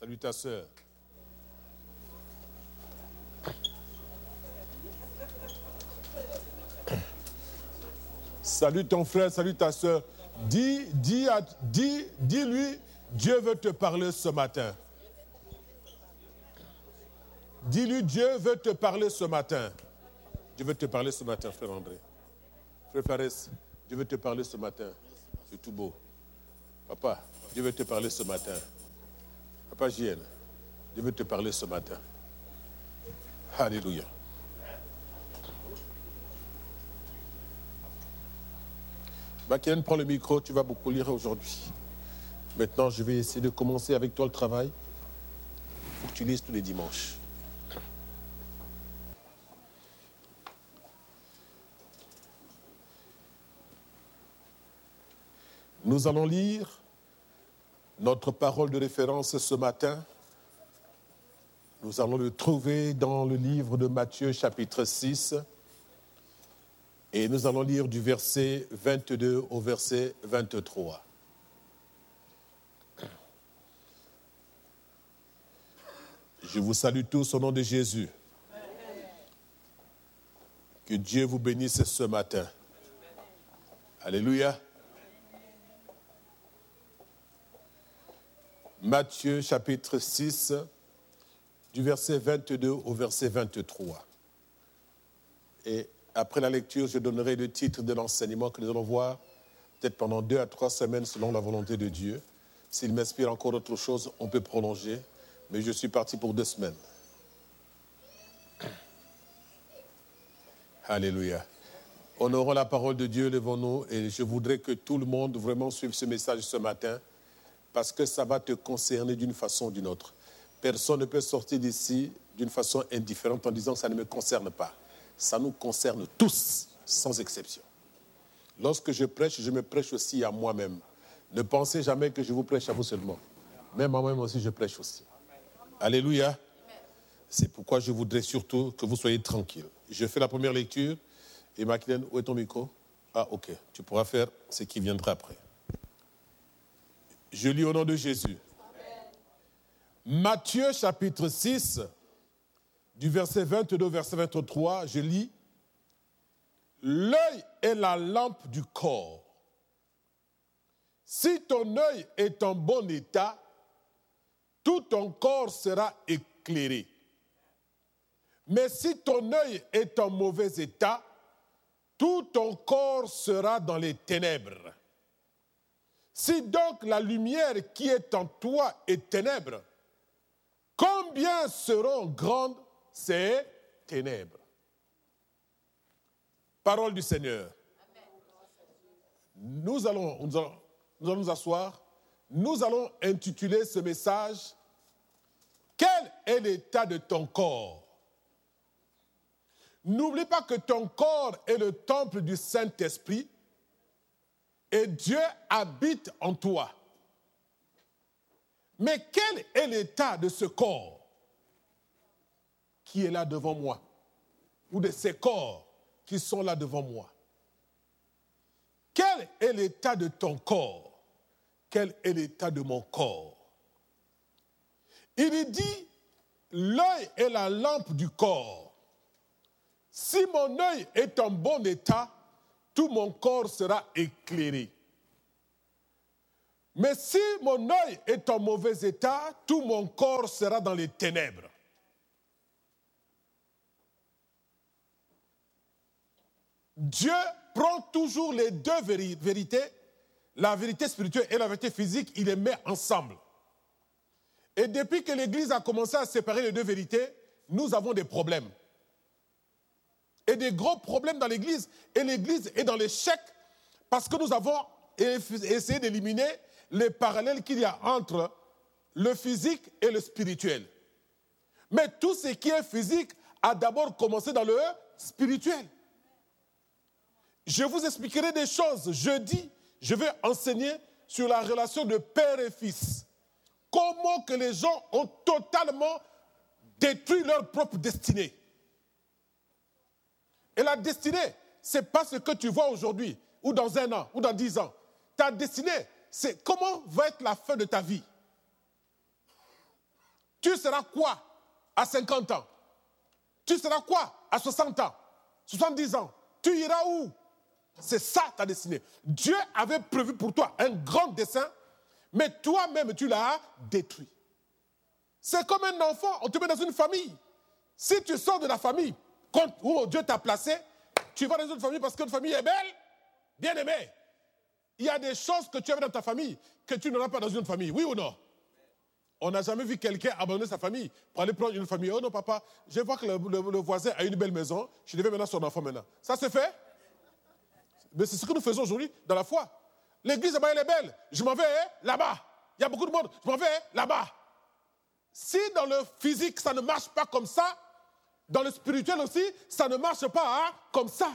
Salut ta soeur. Salut ton frère, salut ta soeur. Dis, dis, dis, dis-lui, Dieu veut te parler ce matin. Dis-lui, Dieu veut te parler ce matin. Dieu veut te parler ce matin, frère André. Frère Fares, Dieu veut te parler ce matin. C'est tout beau. Papa, Dieu veut te parler ce matin. Papa JN, Dieu veut te parler ce matin. Alléluia. Bakien, prends le micro, tu vas beaucoup lire aujourd'hui. Maintenant, je vais essayer de commencer avec toi le travail. Il faut que tu lises tous les dimanches. Nous allons lire notre parole de référence ce matin. Nous allons le trouver dans le livre de Matthieu chapitre 6. Et nous allons lire du verset 22 au verset 23. Je vous salue tous au nom de Jésus. Que Dieu vous bénisse ce matin. Alléluia. Matthieu chapitre 6, du verset 22 au verset 23. Et après la lecture, je donnerai le titre de l'enseignement que nous allons voir peut-être pendant deux à trois semaines selon la volonté de Dieu. S'il m'inspire encore autre chose, on peut prolonger, mais je suis parti pour deux semaines. Alléluia. Honorons la parole de Dieu devant nous et je voudrais que tout le monde vraiment suive ce message ce matin parce que ça va te concerner d'une façon ou d'une autre. Personne ne peut sortir d'ici d'une façon indifférente en disant que ça ne me concerne pas. Ça nous concerne tous, sans exception. Lorsque je prêche, je me prêche aussi à moi-même. Ne pensez jamais que je vous prêche à vous seulement. Même à moi-même aussi, je prêche aussi. Alléluia. C'est pourquoi je voudrais surtout que vous soyez tranquille. Je fais la première lecture. Et Maclean, où est ton micro? Ah, ok. Tu pourras faire ce qui viendra après. Je lis au nom de Jésus. Matthieu chapitre 6, du verset 22 au verset 23, je lis, L'œil est la lampe du corps. Si ton œil est en bon état, tout ton corps sera éclairé. Mais si ton œil est en mauvais état, tout ton corps sera dans les ténèbres. Si donc la lumière qui est en toi est ténèbres, combien seront grandes ces ténèbres? Parole du Seigneur. Nous allons, nous allons, nous allons nous asseoir. Nous allons intituler ce message Quel est l'état de ton corps? N'oublie pas que ton corps est le temple du Saint-Esprit et Dieu habite en toi. Mais quel est l'état de ce corps qui est là devant moi? Ou de ces corps qui sont là devant moi? Quel est l'état de ton corps? Quel est l'état de mon corps? Il dit, l'œil est la lampe du corps. Si mon œil est en bon état, tout mon corps sera éclairé. Mais si mon œil est en mauvais état, tout mon corps sera dans les ténèbres. Dieu prend toujours les deux vérités, la vérité spirituelle et la vérité physique, il les met ensemble. Et depuis que l'Église a commencé à séparer les deux vérités, nous avons des problèmes et des gros problèmes dans l'Église. Et l'Église est dans l'échec parce que nous avons essayé d'éliminer les parallèles qu'il y a entre le physique et le spirituel. Mais tout ce qui est physique a d'abord commencé dans le spirituel. Je vous expliquerai des choses. Jeudi, je vais enseigner sur la relation de père et fils. Comment que les gens ont totalement détruit leur propre destinée. Et la destinée, ce n'est pas ce que tu vois aujourd'hui, ou dans un an, ou dans dix ans. Ta destinée, c'est comment va être la fin de ta vie. Tu seras quoi à 50 ans? Tu seras quoi à 60 ans? 70 ans? Tu iras où? C'est ça ta destinée. Dieu avait prévu pour toi un grand dessein, mais toi-même tu l'as détruit. C'est comme un enfant, on te met dans une famille. Si tu sors de la famille où Dieu t'a placé, tu vas dans une famille parce que famille est belle, bien aimée. Il y a des choses que tu avais dans ta famille que tu n'auras pas dans une autre famille, oui ou non? On n'a jamais vu quelqu'un abandonner sa famille pour aller prendre une famille. Oh non, papa, je vois que le, voisin a une belle maison, je devais maintenant son enfant maintenant. Ça se fait? Mais c'est ce que nous faisons aujourd'hui dans la foi. L'église, elle est belle. Je m'en vais là-bas. Il y a beaucoup de monde. Je m'en vais là-bas. Si dans le physique, ça ne marche pas comme ça, dans le spirituel aussi, ça ne marche pas hein, comme ça.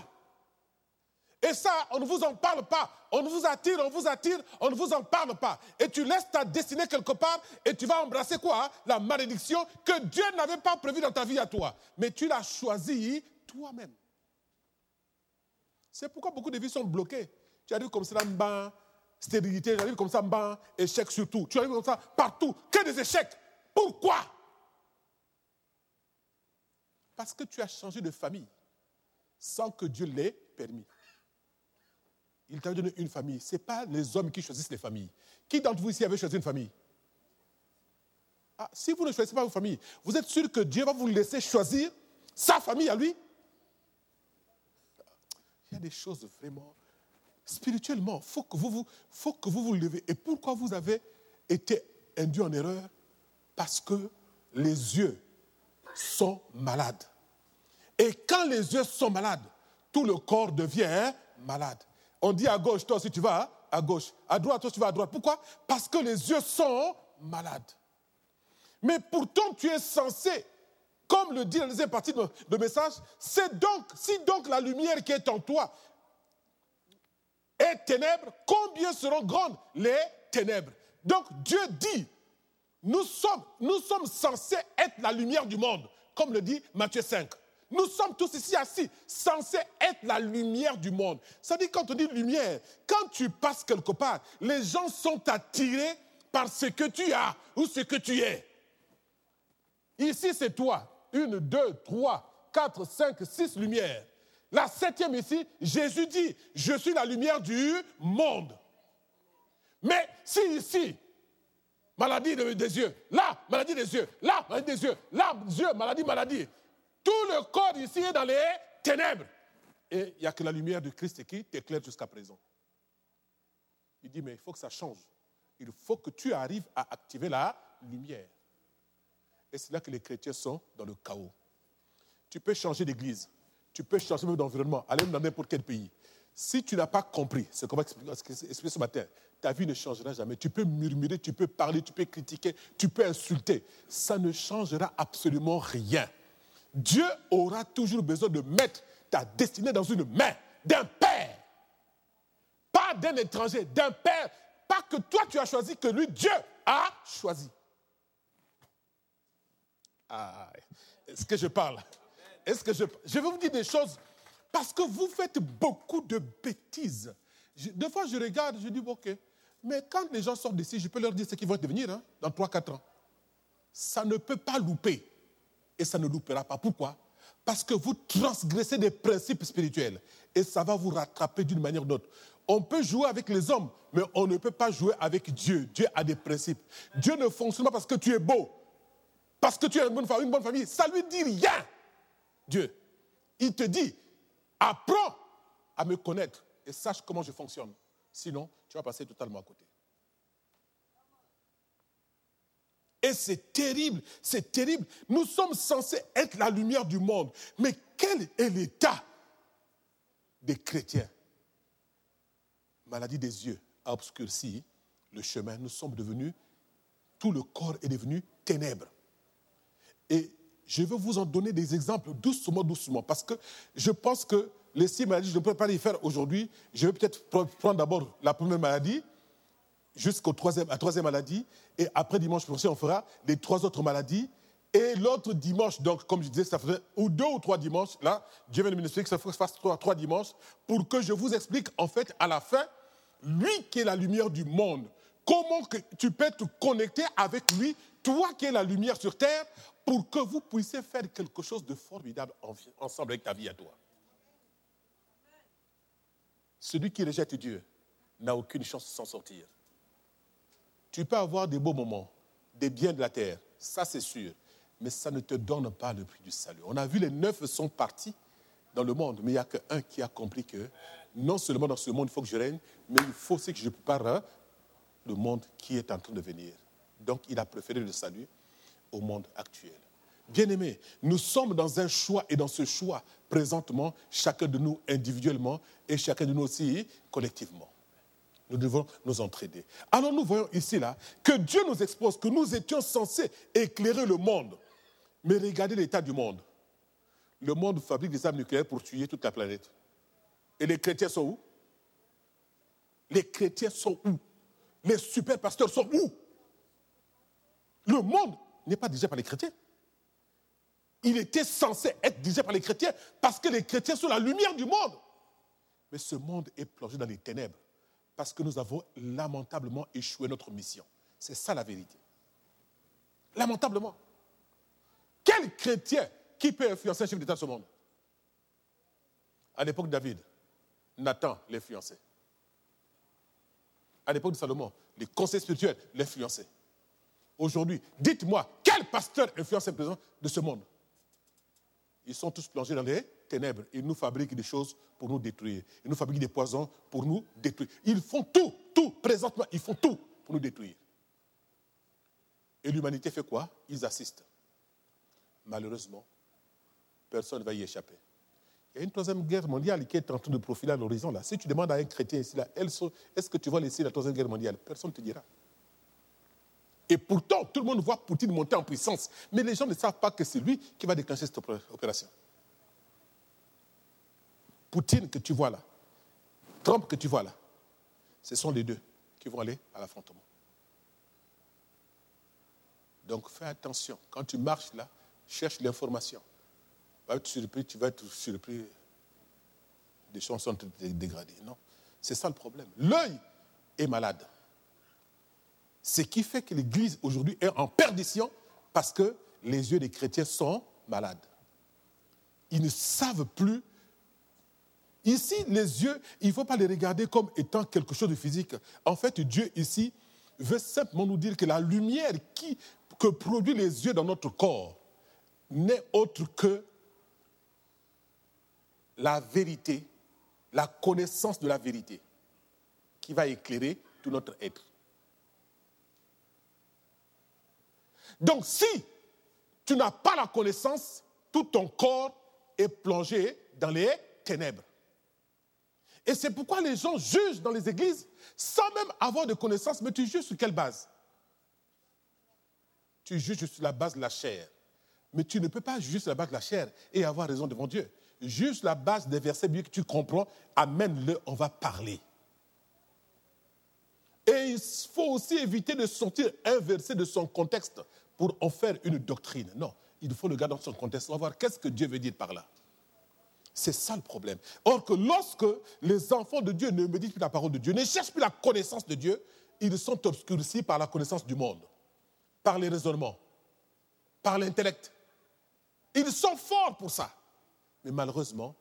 Et ça, on ne vous en parle pas. On vous attire, on vous attire, on ne vous en parle pas. Et tu laisses ta destinée quelque part et tu vas embrasser quoi hein, La malédiction que Dieu n'avait pas prévue dans ta vie à toi. Mais tu l'as choisie toi-même. C'est pourquoi beaucoup de vies sont bloquées. Tu arrives comme ça, bas, stérilité, tu arrives comme ça, bas, échec surtout. Tu arrives comme ça partout. Que des échecs. Pourquoi? Parce que tu as changé de famille sans que Dieu l'ait permis. Il t'a donné une famille. Ce n'est pas les hommes qui choisissent les familles. Qui d'entre vous ici avait choisi une famille? Ah, Si vous ne choisissez pas vos familles, vous êtes sûr que Dieu va vous laisser choisir sa famille à lui? Il y a des choses vraiment spirituellement. Il faut que vous vous, faut que vous vous levez. Et pourquoi vous avez été induit en erreur? Parce que les yeux sont malades. Et quand les yeux sont malades, tout le corps devient malade. On dit à gauche, toi aussi tu vas à gauche. À droite, toi tu vas à droite. Pourquoi? Parce que les yeux sont malades. Mais pourtant, tu es censé, comme le dit la deuxième partie de, de message, c'est donc, si donc la lumière qui est en toi est ténèbres, combien seront grandes les ténèbres? Donc Dieu dit, nous sommes, censés être la lumière du monde, comme le dit Matthieu 5. Nous sommes tous ici assis, censés être la lumière du monde. Ça dit quand on dit lumière, quand tu passes quelque part, les gens sont attirés par ce que tu as ou ce que tu es. Ici, c'est toi. Une, deux, trois, quatre, cinq, six lumières. La septième ici, Jésus dit, je suis la lumière du monde. Mais si ici, maladie des yeux, là, maladie des yeux, là, maladie des yeux, là, yeux, maladie, maladie, tout le corps ici est dans les ténèbres. Et il n'y a que la lumière de Christ qui t'éclaire jusqu'à présent. Il dit, mais il faut que ça change. Il faut que tu arrives à activer la lumière. Et c'est là que les chrétiens sont dans le chaos. Tu peux changer d'église, tu peux changer d'environnement, aller dans n'importe quel pays. Si tu n'as pas compris ce qu'on va expliquer ce matin, ta vie ne changera jamais. Tu peux murmurer, tu peux parler, tu peux critiquer, tu peux insulter. Ça ne changera absolument rien. Dieu aura toujours besoin de mettre ta destinée dans une main d'un père. Pas d'un étranger, d'un père. Pas que toi tu as choisi, que lui, Dieu, a choisi. Ah, est-ce que je parle? Est-ce que je. Je vais vous dire des choses parce que vous faites beaucoup de bêtises. des fois, je regarde, je dis, ok, mais quand les gens sortent d'ici, je peux leur dire ce qu'ils vont devenir hein, dans 3-4 ans. Ça ne peut pas louper et ça ne loupera pas. Pourquoi? Parce que vous transgressez des principes spirituels et ça va vous rattraper d'une manière ou d'autre. On peut jouer avec les hommes, mais on ne peut pas jouer avec Dieu. Dieu a des principes. Dieu ne fonctionne pas parce que tu es beau, parce que tu as une bonne famille. Une bonne famille. Ça lui dit rien. Dieu, il te dit, apprends à me connaître et sache comment je fonctionne. Sinon, tu vas passer totalement à côté. Et c'est terrible, c'est terrible. Nous sommes censés être la lumière du monde. Mais quel est l'état des chrétiens? Maladie des yeux a obscurci le chemin. Nous sommes devenus, tout le corps est devenu ténèbres. Et je vais vous en donner des exemples doucement, doucement, parce que je pense que les six maladies, je ne peux pas les faire aujourd'hui. Je vais peut-être prendre d'abord la première maladie, jusqu'au troisième, la troisième maladie. Et après dimanche prochain, on fera les trois autres maladies. Et l'autre dimanche, donc, comme je disais, ça faisait ou deux ou trois dimanches, là, Dieu vient de m'expliquer que ça fasse trois, trois dimanches, pour que je vous explique, en fait, à la fin, lui qui est la lumière du monde, comment que tu peux te connecter avec lui toi qui es la lumière sur terre, pour que vous puissiez faire quelque chose de formidable ensemble avec ta vie à toi. Celui qui rejette Dieu n'a aucune chance de s'en sortir. Tu peux avoir des beaux moments, des biens de la terre, ça c'est sûr, mais ça ne te donne pas le prix du salut. On a vu les neuf sont partis dans le monde, mais il n'y a qu'un qui a compris que non seulement dans ce monde il faut que je règne, mais il faut aussi que je prépare le monde qui est en train de venir. Donc il a préféré le salut au monde actuel. Bien-aimés, nous sommes dans un choix et dans ce choix, présentement, chacun de nous individuellement et chacun de nous aussi collectivement. Nous devons nous entraider. Alors nous voyons ici là que Dieu nous expose que nous étions censés éclairer le monde. Mais regardez l'état du monde. Le monde fabrique des armes nucléaires pour tuer toute la planète. Et les chrétiens sont où? Les chrétiens sont où? Les super pasteurs sont où? Le monde n'est pas dirigé par les chrétiens. Il était censé être dirigé par les chrétiens parce que les chrétiens sont la lumière du monde. Mais ce monde est plongé dans les ténèbres parce que nous avons lamentablement échoué notre mission. C'est ça la vérité. Lamentablement. Quel chrétien qui peut influencer un chef d'État de ce monde? À l'époque de David, Nathan l'influençait. À l'époque de Salomon, les conseils spirituels l'influençaient. Aujourd'hui, dites-moi, quel pasteur influence un président de ce monde? Ils sont tous plongés dans les ténèbres. Ils nous fabriquent des choses pour nous détruire. Ils nous fabriquent des poisons pour nous détruire. Ils font tout, tout, présentement, ils font tout pour nous détruire. Et l'humanité fait quoi? Ils assistent. Malheureusement, personne ne va y échapper. Il y a une troisième guerre mondiale qui est en train de profiler à l'horizon. Là. Si tu demandes à un chrétien ici, là, est-ce que tu vas laisser la troisième guerre mondiale? Personne ne te dira. Et pourtant, tout le monde voit Poutine monter en puissance. Mais les gens ne savent pas que c'est lui qui va déclencher cette opération. Poutine que tu vois là, Trump que tu vois là, ce sont les deux qui vont aller à l'affrontement. Donc fais attention. Quand tu marches là, cherche l'information. Tu vas être surpris, tu vas être surpris. Des choses sont dégradées. Non. C'est ça le problème. L'œil est malade. Ce qui fait que l'Église aujourd'hui est en perdition parce que les yeux des chrétiens sont malades. Ils ne savent plus Ici, les yeux, il ne faut pas les regarder comme étant quelque chose de physique. En fait, Dieu ici veut simplement nous dire que la lumière que produit les yeux dans notre corps n'est autre que la vérité, la connaissance de la vérité qui va éclairer tout notre être. Donc si tu n'as pas la connaissance, tout ton corps est plongé dans les ténèbres. Et c'est pourquoi les gens jugent dans les églises sans même avoir de connaissances. Mais tu juges sur quelle base? Tu juges sur la base de la chair. Mais tu ne peux pas juger sur la base de la chair et avoir raison devant Dieu. Juge la base des versets bien que tu comprends. Amène-le, on va parler. Et il faut aussi éviter de sortir un verset de son contexte pour en faire une doctrine. Non, il faut le garder dans son contexte. On va voir qu'est-ce que Dieu veut dire par là. C'est ça le problème. Or que lorsque les enfants de Dieu ne méditent plus la parole de Dieu, ne cherchent plus la connaissance de Dieu, ils sont obscurcis par la connaissance du monde, par les raisonnements, par l'intellect. Ils sont forts pour ça. Mais malheureusement,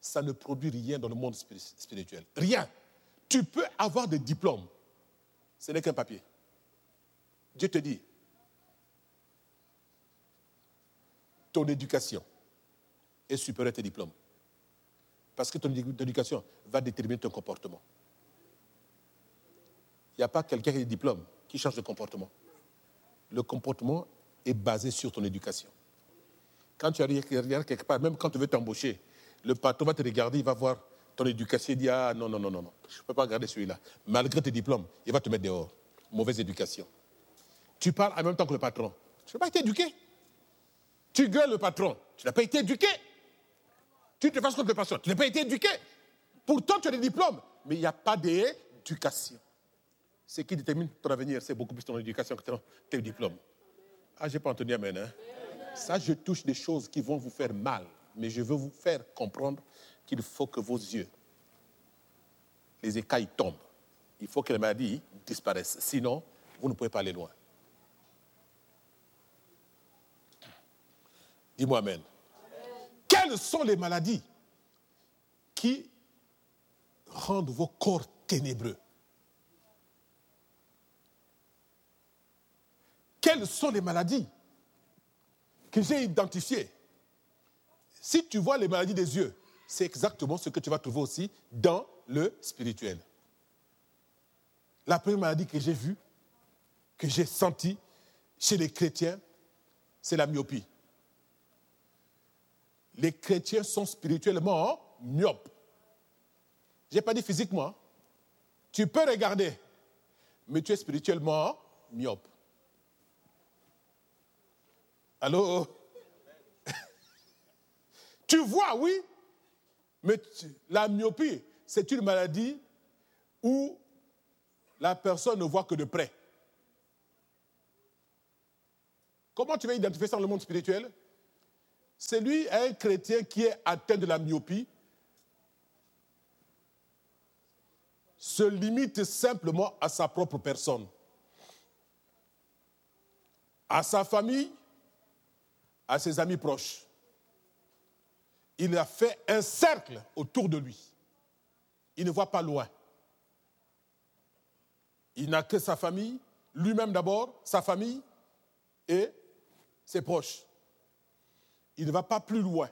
ça ne produit rien dans le monde spirituel. Rien. Tu peux avoir des diplômes. Ce n'est qu'un papier. Dieu te dit, ton éducation est supérieure à tes diplômes. Parce que ton éducation va déterminer ton comportement. Il n'y a pas quelqu'un qui a des diplômes qui change de comportement. Le comportement est basé sur ton éducation. Quand tu arrives quelque part, même quand tu veux t'embaucher, le patron va te regarder, il va voir ton éducation, il dit Ah non, non, non, non, je ne peux pas regarder celui-là. Malgré tes diplômes, il va te mettre dehors. Mauvaise éducation. Tu parles en même temps que le patron. Tu n'as pas été éduqué. Tu gueules le patron. Tu n'as pas été éduqué. Tu te fasses contre les personnes. Tu n'as pas été éduqué. Pourtant, tu as des diplômes, mais il n'y a pas d'éducation. Ce qui détermine ton avenir, c'est beaucoup plus ton éducation que tes diplômes. Ah, j'ai pas entendu Amen. Hein? Ça, je touche des choses qui vont vous faire mal, mais je veux vous faire comprendre qu'il faut que vos yeux, les écailles tombent. Il faut que les maladies disparaissent. Sinon, vous ne pouvez pas aller loin. Dis-moi Amen. Quelles sont les maladies qui rendent vos corps ténébreux? Quelles sont les maladies que j'ai identifiées? Si tu vois les maladies des yeux, c'est exactement ce que tu vas trouver aussi dans le spirituel. La première maladie que j'ai vue, que j'ai sentie chez les chrétiens, c'est la myopie. Les chrétiens sont spirituellement myopes. Je n'ai pas dit physiquement. Tu peux regarder, mais tu es spirituellement myope. Allô? Tu vois, oui, mais la myopie, c'est une maladie où la personne ne voit que de près. Comment tu vas identifier ça dans le monde spirituel? C'est lui, un chrétien qui est atteint de la myopie, se limite simplement à sa propre personne, à sa famille, à ses amis proches. Il a fait un cercle autour de lui. Il ne voit pas loin. Il n'a que sa famille, lui-même d'abord, sa famille et ses proches. Il ne va pas plus loin.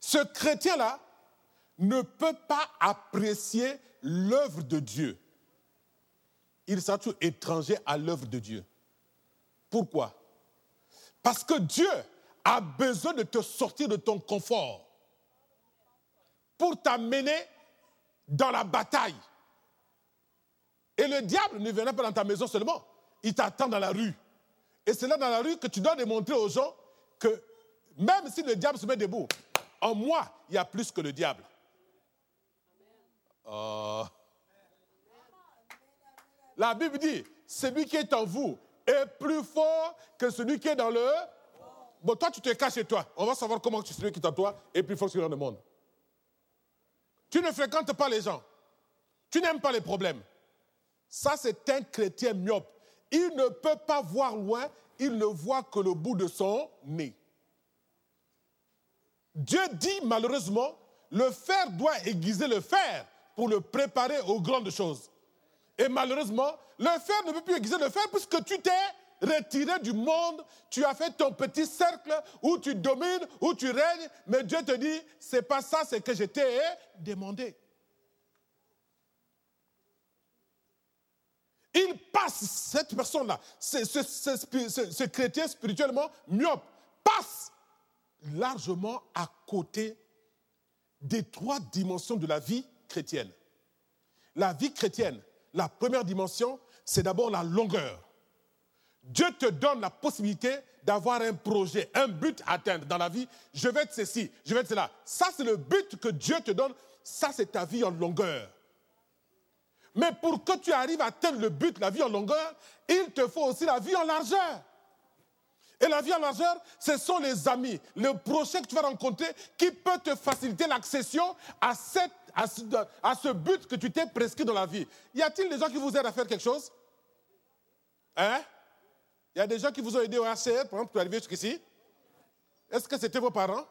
Ce chrétien-là ne peut pas apprécier l'œuvre de Dieu. Il toujours étranger à l'œuvre de Dieu. Pourquoi? Parce que Dieu a besoin de te sortir de ton confort pour t'amener dans la bataille. Et le diable ne viendra pas dans ta maison seulement, il t'attend dans la rue. Et c'est là dans la rue que tu dois démontrer aux gens que même si le diable se met debout, en moi, il y a plus que le diable. Oh. La Bible dit, celui qui est en vous est plus fort que celui qui est dans le... Bon, toi, tu te caches chez toi. On va savoir comment tu celui qui est en toi est plus fort que celui dans le monde. Tu ne fréquentes pas les gens. Tu n'aimes pas les problèmes. Ça, c'est un chrétien myope. Il ne peut pas voir loin, il ne voit que le bout de son nez. Dieu dit malheureusement, le fer doit aiguiser le fer pour le préparer aux grandes choses. Et malheureusement, le fer ne peut plus aiguiser le fer puisque tu t'es retiré du monde, tu as fait ton petit cercle où tu domines, où tu règnes, mais Dieu te dit, c'est pas ça, c'est que je t'ai demandé. Il passe, cette personne-là, ce, chrétien spirituellement myope, passe largement à côté des trois dimensions de la vie chrétienne. La vie chrétienne, la première dimension, c'est d'abord la longueur. Dieu te donne la possibilité d'avoir un projet, un but à atteindre dans la vie. Je vais être ceci, je vais être cela. Ça, c'est le but que Dieu te donne. Ça, c'est ta vie en longueur. Mais pour que tu arrives à atteindre le but, la vie en longueur, il te faut aussi la vie en largeur. Et la vie en largeur, ce sont les amis, le prochain que tu vas rencontrer qui peut te faciliter l'accession à, ce, but que tu t'es prescrit dans la vie. Y a-t-il des gens qui vous aident à faire quelque chose? Hein? Y a des gens qui vous ont aidé au HCR, par exemple, pour arriver jusqu'ici Est-ce que c'était vos parents?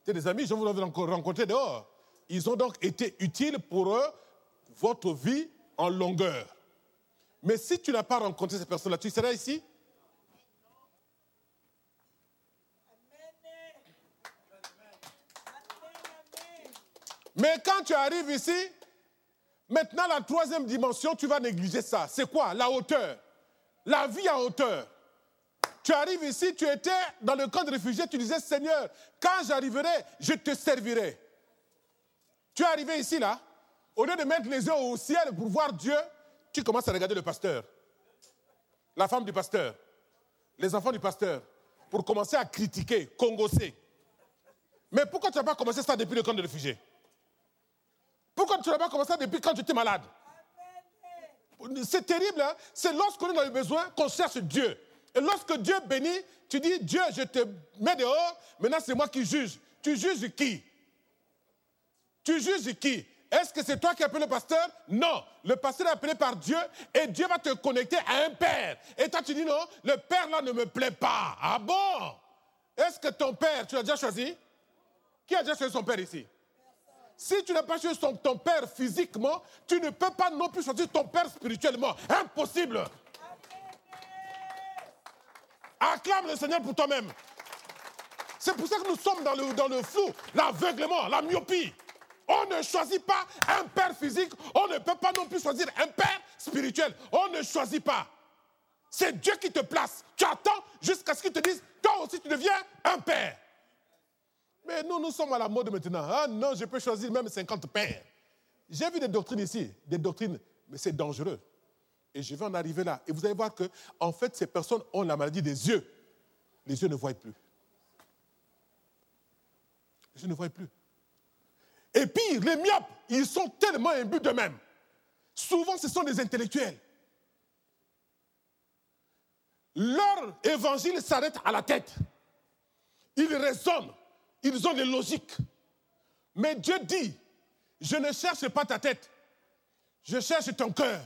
C'était des amis, je vous ai rencontrés dehors. Ils ont donc été utiles pour eux votre vie en longueur. Mais si tu n'as pas rencontré ces personnes-là, tu seras ici? Mais quand tu arrives ici, maintenant la troisième dimension, tu vas négliger ça. C'est quoi? La hauteur. La vie en hauteur. Tu arrives ici, tu étais dans le camp de réfugiés, tu disais, Seigneur, quand j'arriverai, je te servirai. Tu es arrivé ici, là, au lieu de mettre les yeux au ciel pour voir Dieu, tu commences à regarder le pasteur, la femme du pasteur, les enfants du pasteur, pour commencer à critiquer, congosser. Mais pourquoi tu n'as pas commencé ça depuis le camp de réfugiés? Pourquoi tu n'as pas commencé depuis quand tu étais malade? C'est terrible, hein. c'est lorsqu'on a le besoin qu'on cherche Dieu. Et lorsque Dieu bénit, tu dis Dieu, je te mets dehors, maintenant c'est moi qui juge. Tu juges qui? Tu juges qui? Est-ce que c'est toi qui appelles le pasteur? Non, le pasteur est appelé par Dieu et Dieu va te connecter à un père. Et toi tu dis non, le père là ne me plaît pas. Ah bon? Est-ce que ton père, tu l'as déjà choisi? Qui a déjà choisi son père ici? Si tu n'as pas choisi ton, ton père physiquement, tu ne peux pas non plus choisir ton père spirituellement. Impossible. Acclame le Seigneur pour toi-même. C'est pour ça que nous sommes dans le, dans le flou, l'aveuglement, la myopie. On ne choisit pas un père physique, on ne peut pas non plus choisir un père spirituel. On ne choisit pas. C'est Dieu qui te place. Tu attends jusqu'à ce qu'il te dise, toi aussi tu deviens un père. Mais nous, nous sommes à la mode maintenant. Ah non, je peux choisir même 50 paires. J'ai vu des doctrines ici, des doctrines, mais c'est dangereux. Et je vais en arriver là. Et vous allez voir que, en fait, ces personnes ont la maladie des yeux. Les yeux ne voient plus. Les yeux ne voient plus. Et pire, les myopes, ils sont tellement imbus d'eux-mêmes. Souvent, ce sont des intellectuels. Leur évangile s'arrête à la tête. Il résonne ils ont des logiques. Mais Dieu dit, je ne cherche pas ta tête, je cherche ton cœur.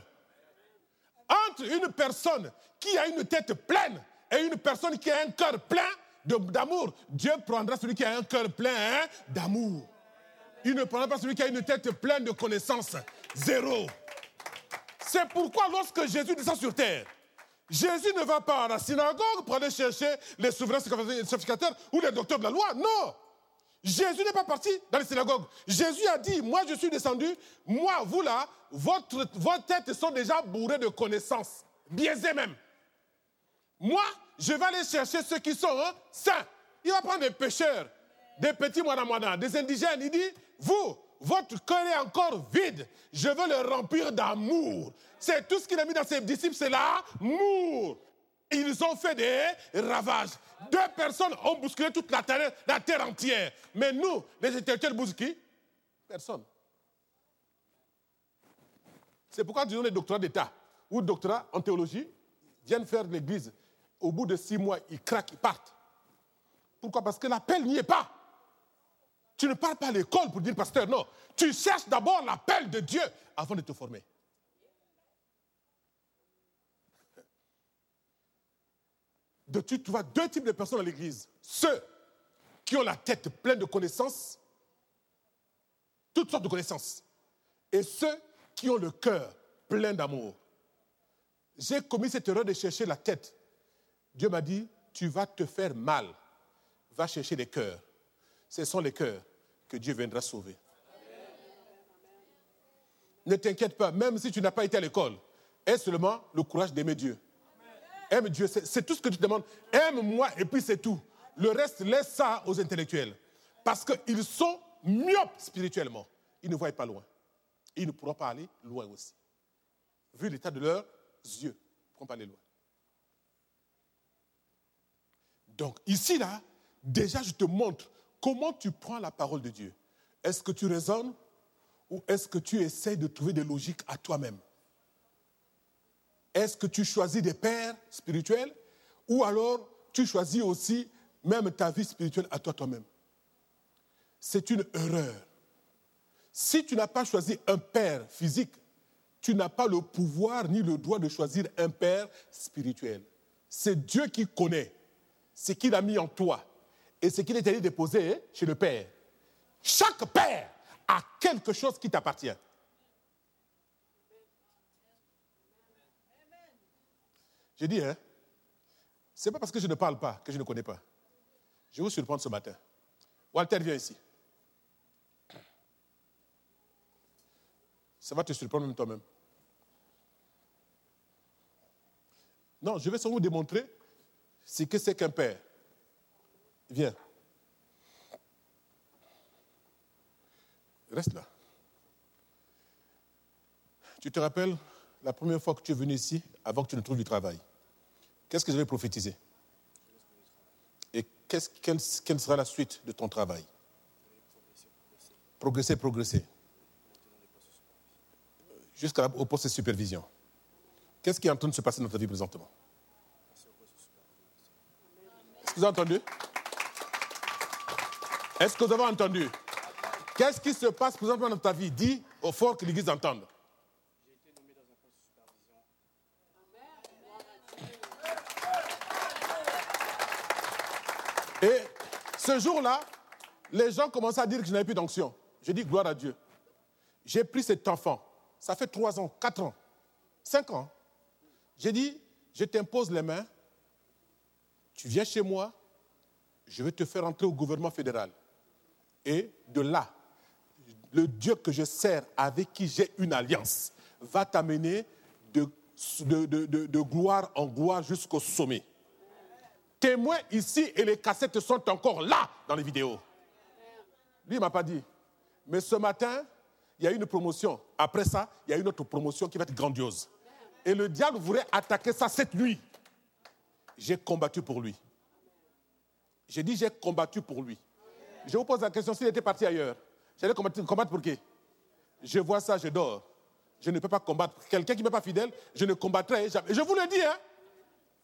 Entre une personne qui a une tête pleine et une personne qui a un cœur plein d'amour, Dieu prendra celui qui a un cœur plein hein, d'amour. Il ne prendra pas celui qui a une tête pleine de connaissances. Zéro. C'est pourquoi lorsque Jésus descend sur terre, Jésus ne va pas à la synagogue pour aller chercher les souverains sacrificateurs ou les docteurs de la loi. Non. Jésus n'est pas parti dans les synagogues. Jésus a dit, moi je suis descendu, moi, vous là, votre, vos têtes sont déjà bourrées de connaissances, biaisées même. Moi, je vais aller chercher ceux qui sont hein, saints. Il va prendre des pêcheurs, des petits moines des indigènes. Il dit, vous, votre cœur est encore vide. Je veux le remplir d'amour. C'est tout ce qu'il a mis dans ses disciples, c'est l'amour. Ils ont fait des ravages. Deux personnes ont bousculé toute la terre, la terre entière. Mais nous, les intellectuels bousculés, personne. C'est pourquoi disons les doctorats d'État ou doctorats en théologie viennent faire l'église. Au bout de six mois, ils craquent, ils partent. Pourquoi? Parce que l'appel n'y est pas. Tu ne pars pas à l'école pour dire pasteur, non. Tu cherches d'abord l'appel de Dieu avant de te former. De, tu, tu vois deux types de personnes dans l'église. Ceux qui ont la tête pleine de connaissances, toutes sortes de connaissances, et ceux qui ont le cœur plein d'amour. J'ai commis cette erreur de chercher la tête. Dieu m'a dit, tu vas te faire mal. Va chercher les cœurs. Ce sont les cœurs que Dieu viendra sauver. Ne t'inquiète pas, même si tu n'as pas été à l'école, aie seulement le courage d'aimer Dieu. Aime Dieu, c'est tout ce que tu te demandes. Aime-moi et puis c'est tout. Le reste, laisse ça aux intellectuels. Parce qu'ils sont myopes spirituellement. Ils ne voient pas loin. Ils ne pourront pas aller loin aussi. Vu l'état de leurs yeux, ils ne pourront pas aller loin. Donc ici, là, déjà, je te montre comment tu prends la parole de Dieu? Est-ce que tu raisonnes ou est-ce que tu essaies de trouver des logiques à toi-même? Est-ce que tu choisis des pères spirituels ou alors tu choisis aussi même ta vie spirituelle à toi toi-même? C'est une erreur. Si tu n'as pas choisi un père physique, tu n'as pas le pouvoir ni le droit de choisir un père spirituel. C'est Dieu qui connaît ce qu'il a mis en toi et ce qu'il est allé déposer chez le père. Chaque père a quelque chose qui t'appartient. J'ai dit, hein, c'est pas parce que je ne parle pas que je ne connais pas. Je vais vous surprendre ce matin. Walter, viens ici. Ça va te surprendre même toi-même. Non, je vais sans vous démontrer ce que c'est qu'un père. Viens. Reste là. Tu te rappelles la première fois que tu es venu ici, avant que tu ne trouves du travail? Qu'est-ce que j'avais prophétisé Et qu quelle, quelle sera la suite de ton travail? Progresser, progresser. Jusqu'au poste de supervision. Qu'est-ce qui est en train de se passer dans ta vie présentement? Est-ce que vous avez entendu? Est-ce que vous avez entendu? Qu'est-ce qui se passe présentement dans ta vie? Dis au fort que l'Église entende. J'ai été nommé dans un poste de. Et ce jour-là, les gens commençaient à dire que je n'avais plus d'onction. J'ai dit gloire à Dieu. J'ai pris cet enfant. Ça fait trois ans, quatre ans, cinq ans. J'ai dit, je t'impose les mains. Tu viens chez moi. Je vais te faire entrer au gouvernement fédéral. Et de là, le Dieu que je sers, avec qui j'ai une alliance, va t'amener de, gloire en gloire jusqu'au sommet. Témoins ici et les cassettes sont encore là dans les vidéos. Lui, il m'a pas dit. Mais ce matin, il y a une promotion. Après ça, il y a une autre promotion qui va être grandiose. Et le diable voudrait attaquer ça cette nuit. J'ai combattu pour lui. J'ai dit, j'ai combattu pour lui. Je vous pose la question, s'il était parti ailleurs, j'allais combattre, pour qui? Je vois ça, je dors. Je ne peux pas combattre. Quelqu'un qui n'est pas fidèle, je ne combattrai jamais. Je vous le dis, hein.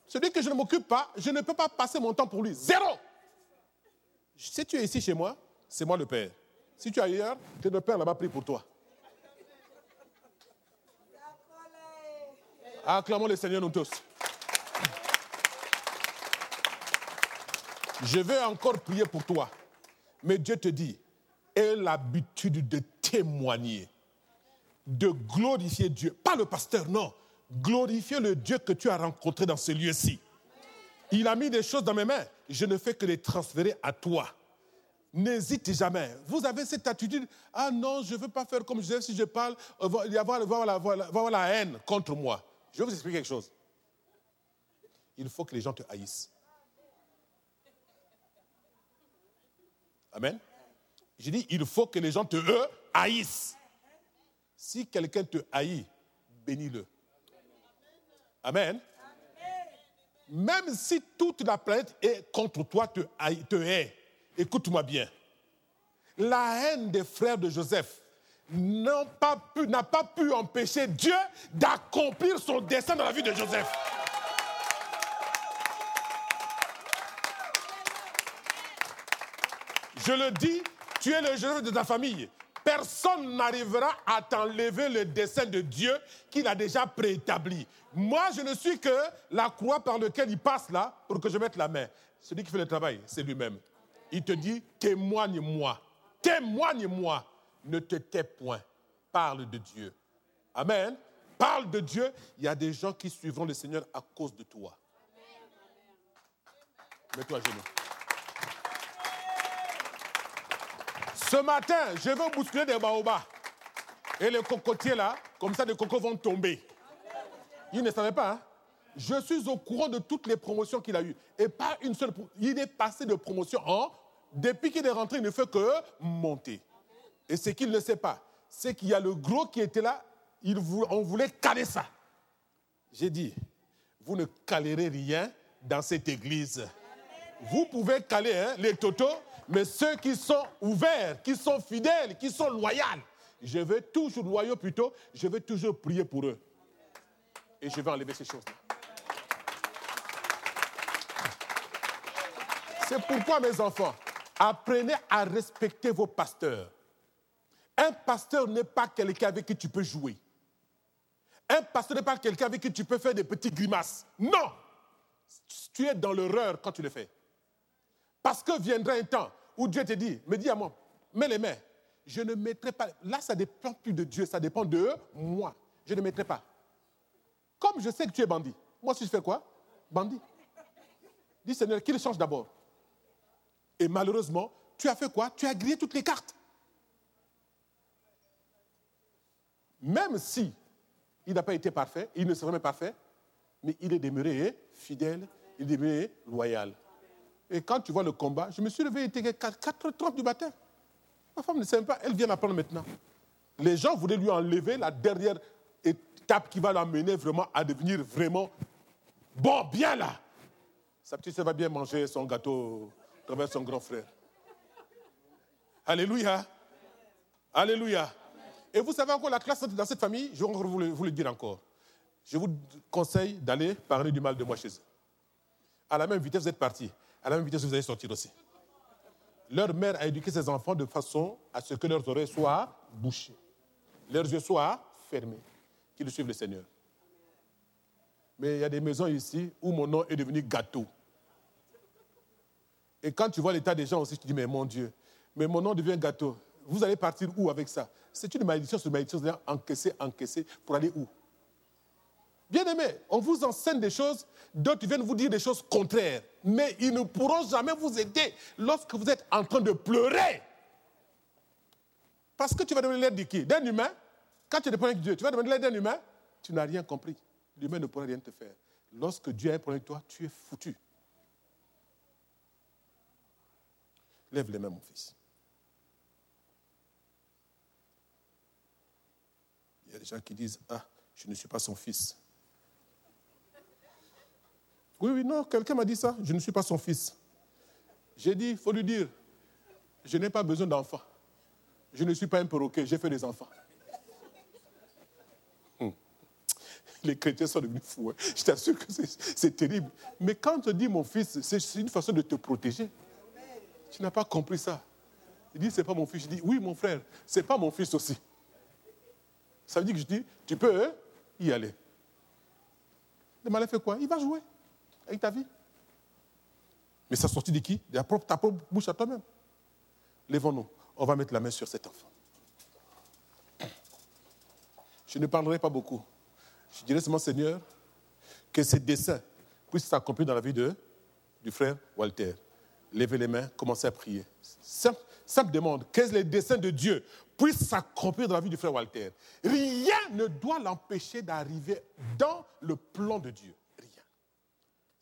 Celui que je ne m'occupe pas, je ne peux pas passer mon temps pour lui. Zéro. Si tu es ici chez moi, c'est moi le Père. Si tu es ailleurs, c'est le Père là-bas pris pour toi. Acclamons le Seigneur nous tous. Je vais encore prier pour toi. Mais Dieu te dit, aie l'habitude de témoigner, de glorifier Dieu. Pas le pasteur, non. Glorifier le Dieu que tu as rencontré dans ce lieu-ci. Il a mis des choses dans mes mains. Je ne fais que les transférer à toi. N'hésite jamais. Vous avez cette attitude, ah non, je ne veux pas faire comme je si je parle, il va y avoir la haine contre moi. Je vais vous expliquer quelque chose. Il faut que les gens te haïssent. Amen. J'ai dit, il faut que les gens te haïssent. Si quelqu'un te haït, bénis-le. Amen. Même si toute la planète est contre toi, te, te hait, écoute-moi bien. La haine des frères de Joseph n'a pas pu empêcher Dieu d'accomplir son dessein dans la vie de Joseph. Je le dis, tu es le Joseph de ta famille. Personne n'arrivera à t'enlever le dessein de Dieu qu'il a déjà préétabli. Moi, je ne suis que la croix par laquelle il passe là pour que je mette la main. Celui qui fait le travail, c'est lui-même. Il te dit, témoigne-moi. Témoigne-moi ne te tais point. Parle de Dieu. Amen. Parle de Dieu. Il y a des gens qui suivront le Seigneur à cause de toi. Mets-toi à genoux. Ce matin, je vais bousculer des baobas. Et les cocotiers là, comme ça, les cocos vont tomber. Il ne savait pas. Hein? Je suis au courant de toutes les promotions qu'il a eues. Et pas une seule. Il est passé de promotion en. Depuis qu'il est rentré, il ne fait que monter. Et ce qu'il ne sait pas, c'est qu'il y a le gros qui était là, il on voulait caler ça. J'ai dit, vous ne calerez rien dans cette église. Vous pouvez caler hein, les totos, mais ceux qui sont ouverts, qui sont fidèles, qui sont loyaux, je vais toujours, loyaux plutôt, je vais toujours prier pour eux. Et je vais enlever ces choses-là. C'est pourquoi, mes enfants, apprenez à respecter vos pasteurs. Un pasteur n'est pas quelqu'un avec qui tu peux jouer. Un pasteur n'est pas quelqu'un avec qui tu peux faire des petites grimaces. Non Tu es dans l'erreur quand tu le fais. Parce que viendra un temps où Dieu te dit, me dis à moi, mets les mains. Je ne mettrai pas. Là, ça dépend plus de Dieu, ça dépend de moi. Je ne mettrai pas. Comme je sais que tu es bandit, moi, si je fais quoi? Bandit. Dis Seigneur, qu'il change d'abord. Et malheureusement, tu as fait quoi? Tu as grillé toutes les cartes. Même si il n'a pas été parfait, il ne sera jamais parfait, mais il est demeuré fidèle, il est demeuré loyal. Et quand tu vois le combat, je me suis levé, il était 4h30 du matin. Ma femme ne sait pas, elle vient d'apprendre maintenant. Les gens voulaient lui enlever la dernière étape qui va l'amener vraiment à devenir vraiment bon, bien là. Sa petite va bien manger son gâteau à travers son grand frère. Alléluia. Alléluia. Et vous savez encore la classe dans cette famille, je vais vous le, vous le dire encore. Je vous conseille d'aller parler du mal de moi chez eux. À la même vitesse, vous êtes partis. À la même vitesse, vous allez sortir aussi. Leur mère a éduqué ses enfants de façon à ce que leurs oreilles soient bouchées, leurs yeux soient fermés, qu'ils suivent le Seigneur. Mais il y a des maisons ici où mon nom est devenu gâteau. Et quand tu vois l'état des gens aussi, tu dis, mais mon Dieu, mais mon nom devient gâteau. Vous allez partir où avec ça? C'est une malédiction sur malédiction, c'est-à-dire encaisser, encaisser, pour aller où? Bien aimé, on vous enseigne des choses, d'autres viennent vous dire des choses contraires, mais ils ne pourront jamais vous aider lorsque vous êtes en train de pleurer. Parce que tu vas demander l'aide de qui? D'un humain? Quand tu dépends de Dieu, tu vas demander l'aide d'un humain? Tu n'as rien compris. L'humain ne pourra rien te faire. Lorsque Dieu a un problème avec toi, tu es foutu. Lève les mains, mon fils. Il y a des gens qui disent Ah, je ne suis pas son fils. Oui, oui, non, quelqu'un m'a dit ça. Je ne suis pas son fils. J'ai dit Il faut lui dire Je n'ai pas besoin d'enfants. Je ne suis pas un perroquet, j'ai fait des enfants. Hmm. Les chrétiens sont devenus fous. Hein. Je t'assure que c'est terrible. Mais quand tu dis mon fils, c'est une façon de te protéger. Tu n'as pas compris ça. Il dit, c'est pas mon fils. Je dis, oui, mon frère, c'est pas mon fils aussi. Ça veut dire que je dis, tu peux hein, y aller. Le malin fait quoi? Il va jouer avec ta vie. Mais ça sortit de qui? De ta propre bouche à toi-même. Lèvons-nous on va mettre la main sur cet enfant. Je ne parlerai pas beaucoup. Je dirais seulement, Seigneur, que ces dessins puissent s'accomplir dans la vie de, du frère Walter. Levez les mains, commencez à prier. Simple, simple demande, que les desseins de Dieu puissent s'accomplir dans la vie du frère Walter. Rien ne doit l'empêcher d'arriver dans le plan de Dieu.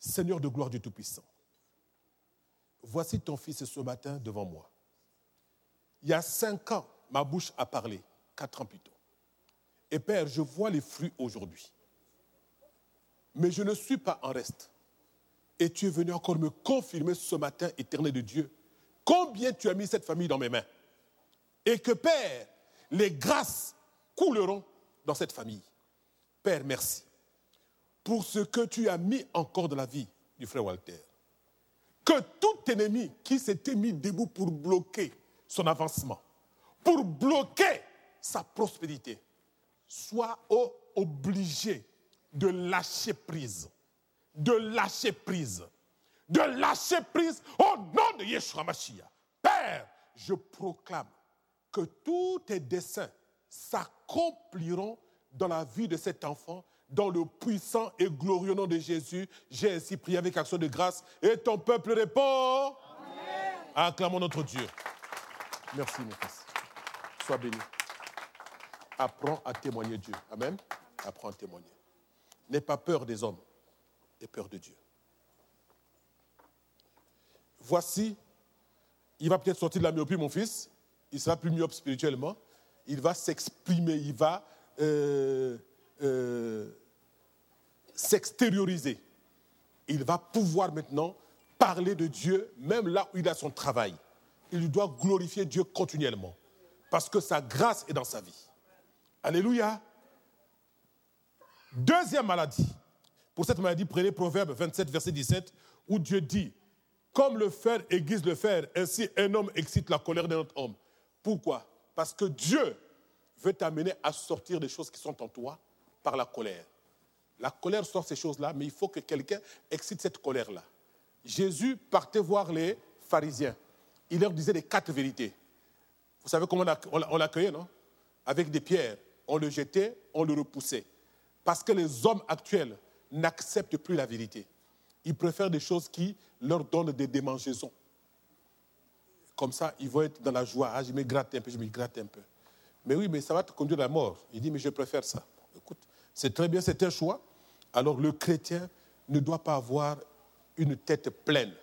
Seigneur de gloire, du Tout-Puissant, voici ton fils ce matin devant moi. Il y a cinq ans, ma bouche a parlé, quatre ans plus tôt. Et Père, je vois les fruits aujourd'hui. Mais je ne suis pas en reste. Et tu es venu encore me confirmer ce matin, éternel de Dieu, combien tu as mis cette famille dans mes mains. Et que, Père, les grâces couleront dans cette famille. Père, merci pour ce que tu as mis encore dans la vie du frère Walter. Que tout ennemi qui s'était mis debout pour bloquer son avancement, pour bloquer sa prospérité, soit obligé de lâcher prise, de lâcher prise, de lâcher prise au nom de Yeshua Mashiach. Père, je proclame que tous tes desseins s'accompliront dans la vie de cet enfant, dans le puissant et glorieux nom de Jésus. J'ai ainsi prié avec action de grâce et ton peuple répond. Acclamons notre Dieu. Merci, mon fils. Sois béni. Apprends à témoigner Dieu. Amen. Apprends à témoigner. N'aie pas peur des hommes, aie peur de Dieu. Voici, il va peut-être sortir de la myopie, mon fils. Il sera plus myope spirituellement. Il va s'exprimer, il va euh, euh, s'extérioriser. Il va pouvoir maintenant parler de Dieu, même là où il a son travail il doit glorifier Dieu continuellement. Parce que sa grâce est dans sa vie. Alléluia. Deuxième maladie. Pour cette maladie, prenez Proverbe 27, verset 17, où Dieu dit, comme le fer aiguise le fer, ainsi un homme excite la colère d'un autre homme. Pourquoi? Parce que Dieu veut t'amener à sortir des choses qui sont en toi par la colère. La colère sort ces choses-là, mais il faut que quelqu'un excite cette colère-là. Jésus partait voir les pharisiens il leur disait les quatre vérités. Vous savez comment on l'accueillait, non? Avec des pierres. On le jetait, on le repoussait. Parce que les hommes actuels n'acceptent plus la vérité. Ils préfèrent des choses qui leur donnent des démangeaisons. Comme ça, ils vont être dans la joie. Ah, je me gratte un peu, je me gratte un peu. Mais oui, mais ça va te conduire à la mort. Il dit, mais je préfère ça. C'est très bien, c'est un choix. Alors le chrétien ne doit pas avoir une tête pleine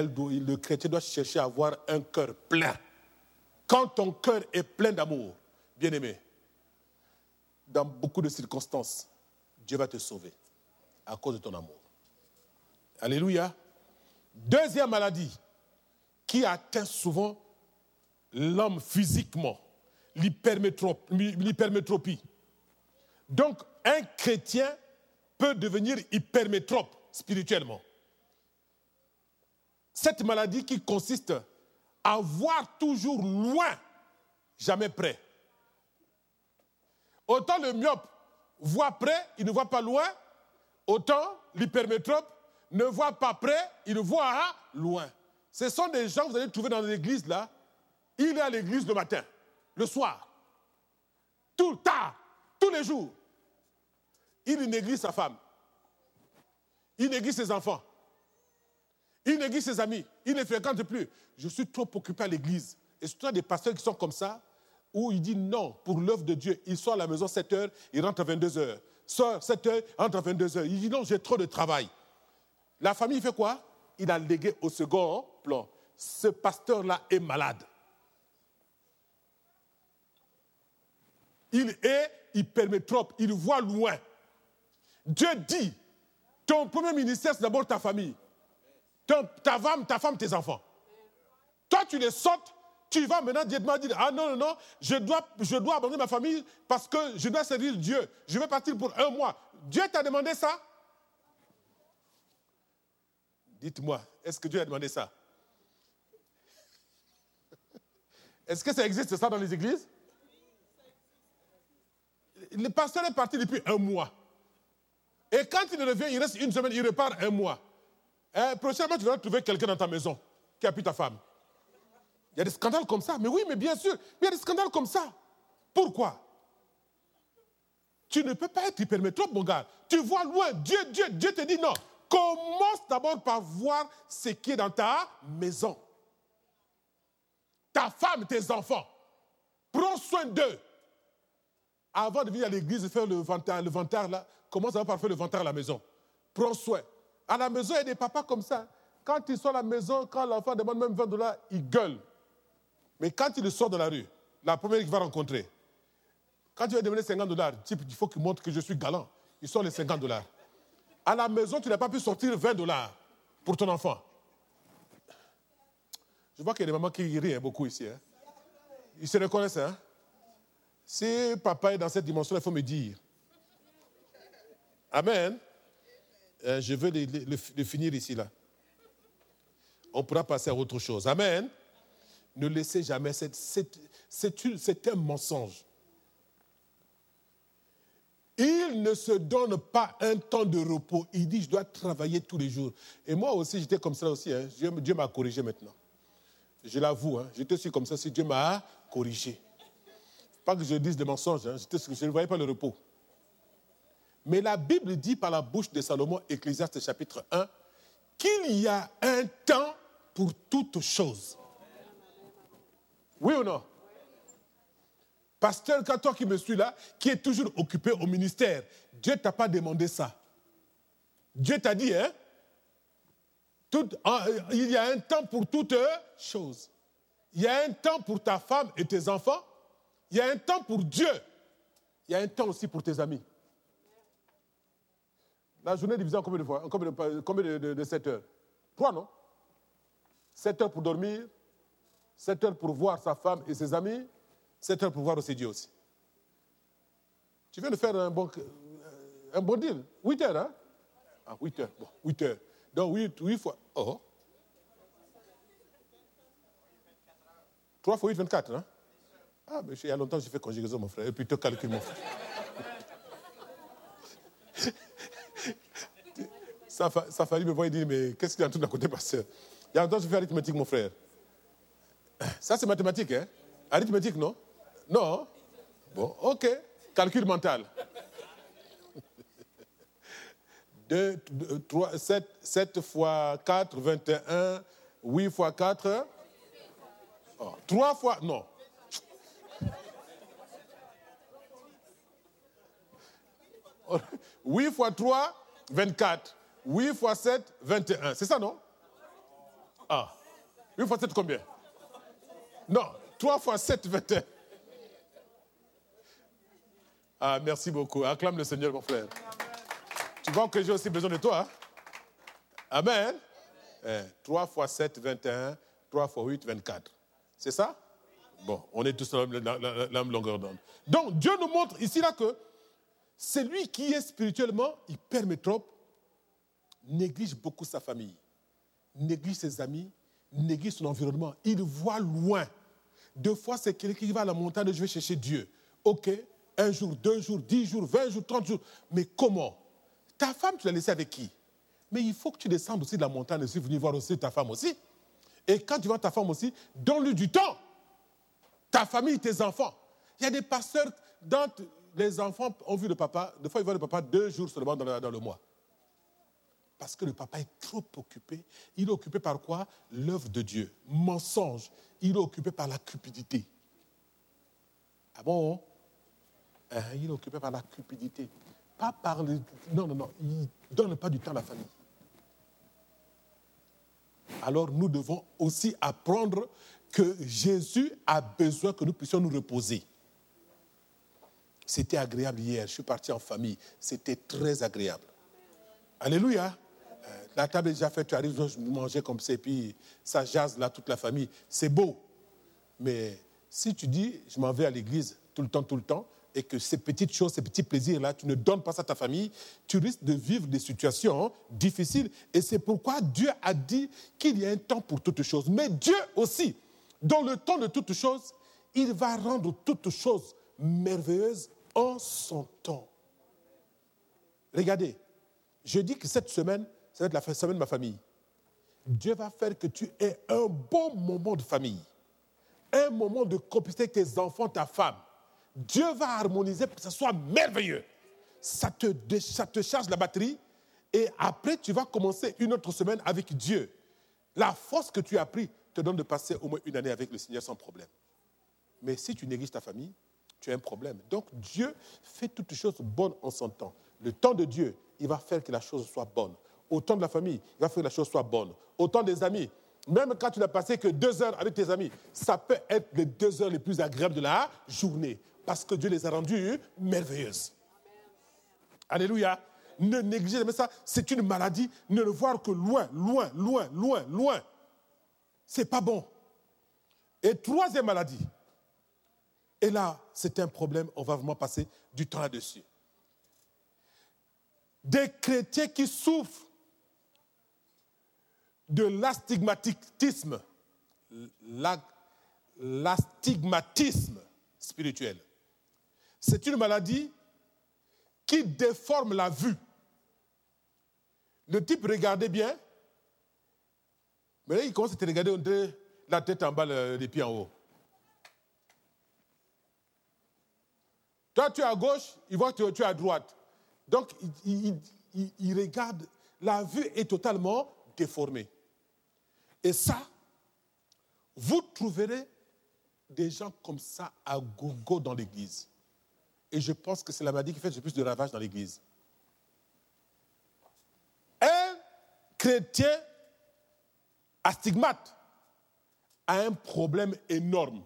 le chrétien doit chercher à avoir un cœur plein. Quand ton cœur est plein d'amour, bien-aimé, dans beaucoup de circonstances, Dieu va te sauver à cause de ton amour. Alléluia. Deuxième maladie qui atteint souvent l'homme physiquement, l'hypermétropie. Donc, un chrétien peut devenir hypermétrope spirituellement cette maladie qui consiste à voir toujours loin, jamais près. Autant le myope voit près, il ne voit pas loin, autant l'hypermétrope ne voit pas près, il voit loin. Ce sont des gens que vous allez trouver dans l'église là. Il est à l'église le matin, le soir, tout tard, tous les jours. Il néglige sa femme. Il néglige ses enfants. Il néglige ses amis. Il ne fréquente plus. Je suis trop occupé à l'église. Et surtout, des pasteurs qui sont comme ça, où il dit non pour l'œuvre de Dieu. Il sort à la maison 7 heures, il rentre à 22 heures. Sort 7 heures, rentre à 22 heures. Il dit non, j'ai trop de travail. La famille fait quoi? Il a légué au second plan. Ce pasteur-là est malade. Il est il permet trop. il voit loin. Dieu dit, ton premier ministère, c'est d'abord ta famille. ta femme, ta femme, tes enfants. Toi, tu les sautes, tu vas maintenant dit, ah non, non, non, je dois, je dois abandonner ma famille parce que je dois servir Dieu. Je vais partir pour un mois. Dieu t'a demandé ça? Dites-moi, est-ce que Dieu a demandé ça? Est-ce que ça existe ça dans les églises? Le pasteur est parti depuis un mois. Et quand il revient, il reste une semaine, il repart un mois. Eh, prochainement, tu vas trouver quelqu'un dans ta maison qui a pu ta femme. Il y a des scandales comme ça. Mais oui, mais bien sûr, il y a des scandales comme ça. Pourquoi? Tu ne peux pas être hypermétrope, mon gars. Tu vois loin. Dieu, Dieu, Dieu te dit non. Commence d'abord par voir ce qui est dans ta maison. Ta femme, tes enfants. Prends soin d'eux. Avant de venir à l'église et faire le ventard, le là, commence d'abord par faire le ventard à la maison? Prends soin. À la maison, il y a des papas comme ça. Quand ils sont à la maison, quand l'enfant demande même 20 dollars, ils gueulent. Mais quand il sort de la rue, la première qu'il va rencontrer, quand tu vas demander 50 dollars, il faut qu'il montre que je suis galant. Il sort les 50 dollars. À la maison, tu n'as pas pu sortir 20 dollars pour ton enfant. Je vois qu'il y a des mamans qui rient beaucoup ici. Hein. Ils se reconnaissent. Hein? Si papa est dans cette dimension, il faut me dire. Amen. Euh, je veux le, finir ici, là. On pourra passer à autre chose. Amen. Ne laissez jamais. C'est un mensonge. Il ne se donne pas un temps de repos. Il dit, je dois travailler tous les jours. Et moi aussi, j'étais comme ça aussi. Hein. Dieu, m'a corrigé maintenant. Je l'avoue, hein. j'étais aussi comme ça si Dieu m'a corrigé. Pas que je dise des mensonges, hein. je ne voyais pas le repos. Mais la Bible dit par la bouche de Salomon, Ecclésiaste chapitre 1, qu'il y a un temps pour toutes choses. Oui ou non? Pasteur, quand toi qui me suis là, qui est toujours occupé au ministère, Dieu ne t'a pas demandé ça. Dieu t'a dit, hein? Euh, Il y a un temps pour toutes choses. Il y a un temps pour ta femme et tes enfants. Il y a un temps pour Dieu. Il y a un temps aussi pour tes amis. La journée est en combien de fois Combien de, combien de 7 heures? Trois, non? 7 heures pour dormir, 7 heures pour voir sa femme et ses amis, 7 heures pour voir aussi Dieu aussi. Tu viens de faire un bon, bon deal. 8 heures, hein? Ah, 8 heures. Bon, 8 heures. Donc 8, 8 fois. Oh. 3 fois 8, 24, hein? Ah, mais il y a longtemps, j'ai fait conjugaison, mon frère. Et puis, tu calcules, mon frère. ça, ça fallait me voir et dire, mais qu'est-ce qu'il y a en d'un côté, pasteur? Il y a longtemps, j'ai fait arithmétique, mon frère. Ça, c'est mathématique, hein? Arithmétique, non? Non Bon, ok. Calcul mental. 2, 3, 7, 7 fois 4, 21. 8 fois 4. 3 fois. Non. Huit fois 3, 24. 8 fois 7, 21. C'est ça, non? Ah. 8 fois 7, combien? Non, 3 fois 7, 21. Ah, merci beaucoup. Acclame le Seigneur, mon frère. Tu vois que j'ai aussi besoin de toi. Hein? Amen. 3 eh, fois 7, 21. 3 fois 8, 24. C'est ça? Bon, on est tous dans la même longueur d'onde. Donc, Dieu nous montre ici là que celui qui est spirituellement hypermétrope néglige beaucoup sa famille, néglige ses amis, néglige son environnement. Il voit loin. Deux fois, c'est quelqu'un qui va à la montagne, je vais chercher Dieu. Ok, un jour, deux jours, dix jours, vingt jours, trente jours. Mais comment? Ta femme, tu l'as laissée avec qui? Mais il faut que tu descendes aussi de la montagne et venir voir aussi ta femme aussi. Et quand tu vois ta femme aussi, donne-lui du temps. Ta famille, tes enfants. Il y a des pasteurs, dont les enfants ont vu le papa, des fois ils voient le papa deux jours seulement dans le, dans le mois. Parce que le papa est trop occupé. Il est occupé par quoi? L'œuvre de Dieu. Mensonge. Il est occupé par la cupidité. Ah bon? Hein? Il est occupé par la cupidité. Pas par le... Non, non, non. Il ne donne pas du temps à la famille. Alors nous devons aussi apprendre que Jésus a besoin que nous puissions nous reposer. C'était agréable hier. Je suis parti en famille. C'était très agréable. Alléluia. La table est déjà faite. Tu arrives, je mangeais comme ça, et puis ça jase là, toute la famille. C'est beau. Mais si tu dis, je m'en vais à l'église tout le temps, tout le temps, et que ces petites choses, ces petits plaisirs-là, tu ne donnes pas ça à ta famille, tu risques de vivre des situations difficiles. Et c'est pourquoi Dieu a dit qu'il y a un temps pour toutes choses. Mais Dieu aussi, dans le temps de toutes choses, il va rendre toutes choses merveilleuses en son temps. Regardez, je dis que cette semaine, ça va être la semaine de ma famille. Dieu va faire que tu aies un bon moment de famille, un moment de complicité avec tes enfants, ta femme. Dieu va harmoniser pour que ça soit merveilleux. Ça te, charge la batterie et après tu vas commencer une autre semaine avec Dieu. La force que tu as pris te donne de passer au moins une année avec le Seigneur sans problème. Mais si tu négliges ta famille, tu as un problème. Donc Dieu fait toutes choses bonnes en son temps. Le temps de Dieu, il va faire que la chose soit bonne. Au temps de la famille, il va faire que la chose soit bonne. Au temps des amis, même quand tu n'as passé que deux heures avec tes amis, ça peut être les deux heures les plus agréables de la journée parce que Dieu les a rendues merveilleuses. Alléluia. Ne négligez jamais ça. C'est une maladie. Ne le voir que loin, loin, loin, loin, loin. C'est pas bon. Et troisième maladie. Et là, c'est un problème. On va vraiment passer du temps là-dessus. Des chrétiens qui souffrent de l'astigmatisme. L'astigmatisme spirituel. C'est une maladie qui déforme la vue. Le type regardait bien, mais là, il commence à te regarder, on la tête en bas, les pieds en haut. Toi, tu es à gauche, il voit que tu es à droite. Donc, il regarde, la vue est totalement déformée. Et ça, vous trouverez des gens comme ça à gogo dans l'église. Et je pense que c'est la maladie qui fait le plus de ravages dans l'Église. Un chrétien astigmate a un problème énorme.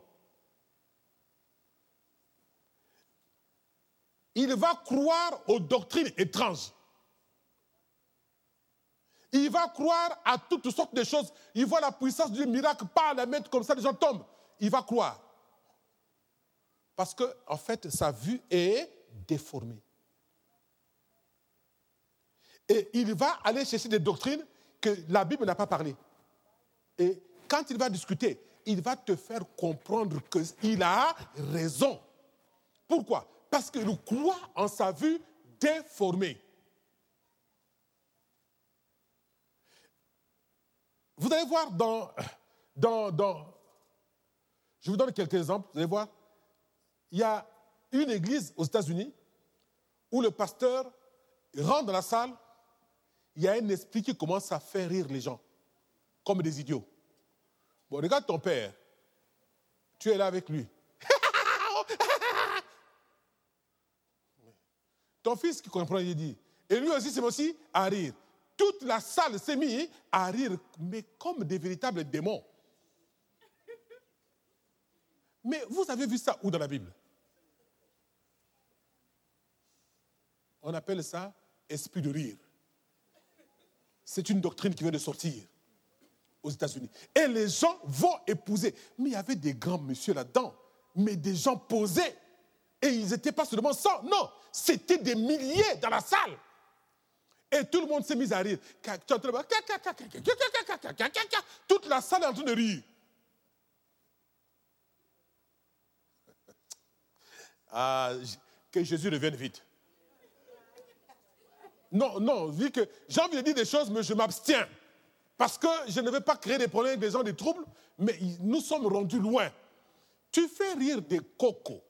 Il va croire aux doctrines étranges. Il va croire à toutes sortes de choses. Il voit la puissance du miracle par la main comme ça, les gens tombent. Il va croire. Parce que, en fait, sa vue est déformée. Et il va aller chercher des doctrines que la Bible n'a pas parlé. Et quand il va discuter, il va te faire comprendre qu'il a raison. Pourquoi? Parce qu'il croit en sa vue déformée. Vous allez voir dans, dans, dans... Je vous donne quelques exemples, vous allez voir il y a une église aux États-Unis où le pasteur rentre dans la salle, il y a un esprit qui commence à faire rire les gens, comme des idiots. Bon, regarde ton père, tu es là avec lui. ton fils qui comprend, il dit, et lui aussi s'est aussi à rire. Toute la salle s'est mise à rire, mais comme des véritables démons. Mais vous avez vu ça où dans la Bible? On appelle ça esprit de rire. C'est une doctrine qui vient de sortir aux États-Unis. Et les gens vont épouser. Mais il y avait des grands messieurs là-dedans, mais des gens posés. Et ils n'étaient pas seulement 100, non, c'était des milliers dans la salle. Et tout le monde s'est mis à rire. Toute la salle est en train de rire. Ah, que Jésus revienne vite. Non, non, vu que j'ai envie de dire des choses, mais je m'abstiens. Parce que je ne veux pas créer des problèmes des gens, des troubles, mais nous sommes rendus loin. Tu fais rire des cocos.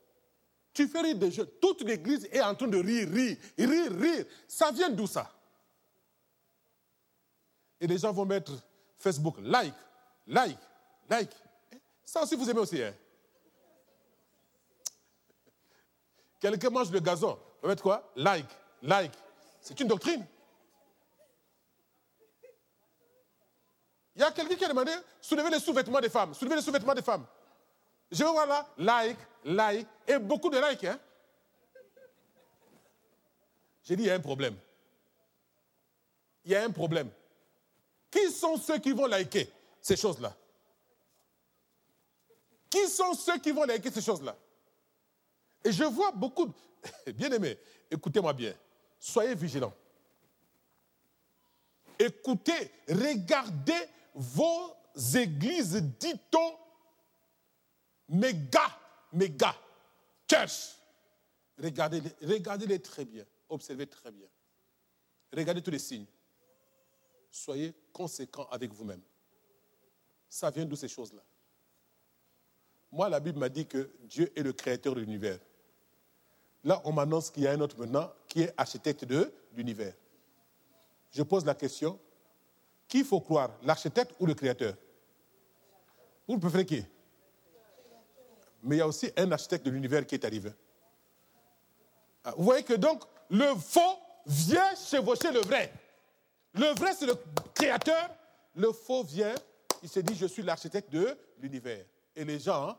Tu fais rire des jeunes. Toute l'église est en train de rire, rire, rire, rire. Ça vient d'où ça Et les gens vont mettre Facebook, like, like, like. Ça aussi, vous aimez aussi. Hein? Quelqu'un mange le gazon. Vous mettre quoi? Like, like. C'est une doctrine. Il y a quelqu'un qui a demandé soulevez les sous-vêtements des femmes. Soulevez les sous-vêtements des femmes. Je vais voir là, like, like, et beaucoup de likes. Hein? J'ai dit, il y a un problème. Il y a un problème. Qui sont ceux qui vont liker ces choses-là? Qui sont ceux qui vont liker ces choses-là? Et je vois beaucoup de... Bien aimé, écoutez-moi bien. Soyez vigilants. Écoutez, regardez vos églises, dit-on, méga, méga, church. Regardez-les regardez très bien, observez très bien. Regardez tous les signes. Soyez conséquents avec vous-même. Ça vient d'où ces choses-là? Moi, la Bible m'a dit que Dieu est le créateur de l'univers. Là, on m'annonce qu'il y a un autre maintenant qui est architecte de l'univers. Je pose la question, qui faut croire, l'architecte ou le créateur? Vous préférez qui? Mais il y a aussi un architecte de l'univers qui est arrivé. Ah, vous voyez que donc, le faux vient chevaucher le vrai. Le vrai, c'est le créateur. Le faux vient, il se dit, je suis l'architecte de l'univers. Et les gens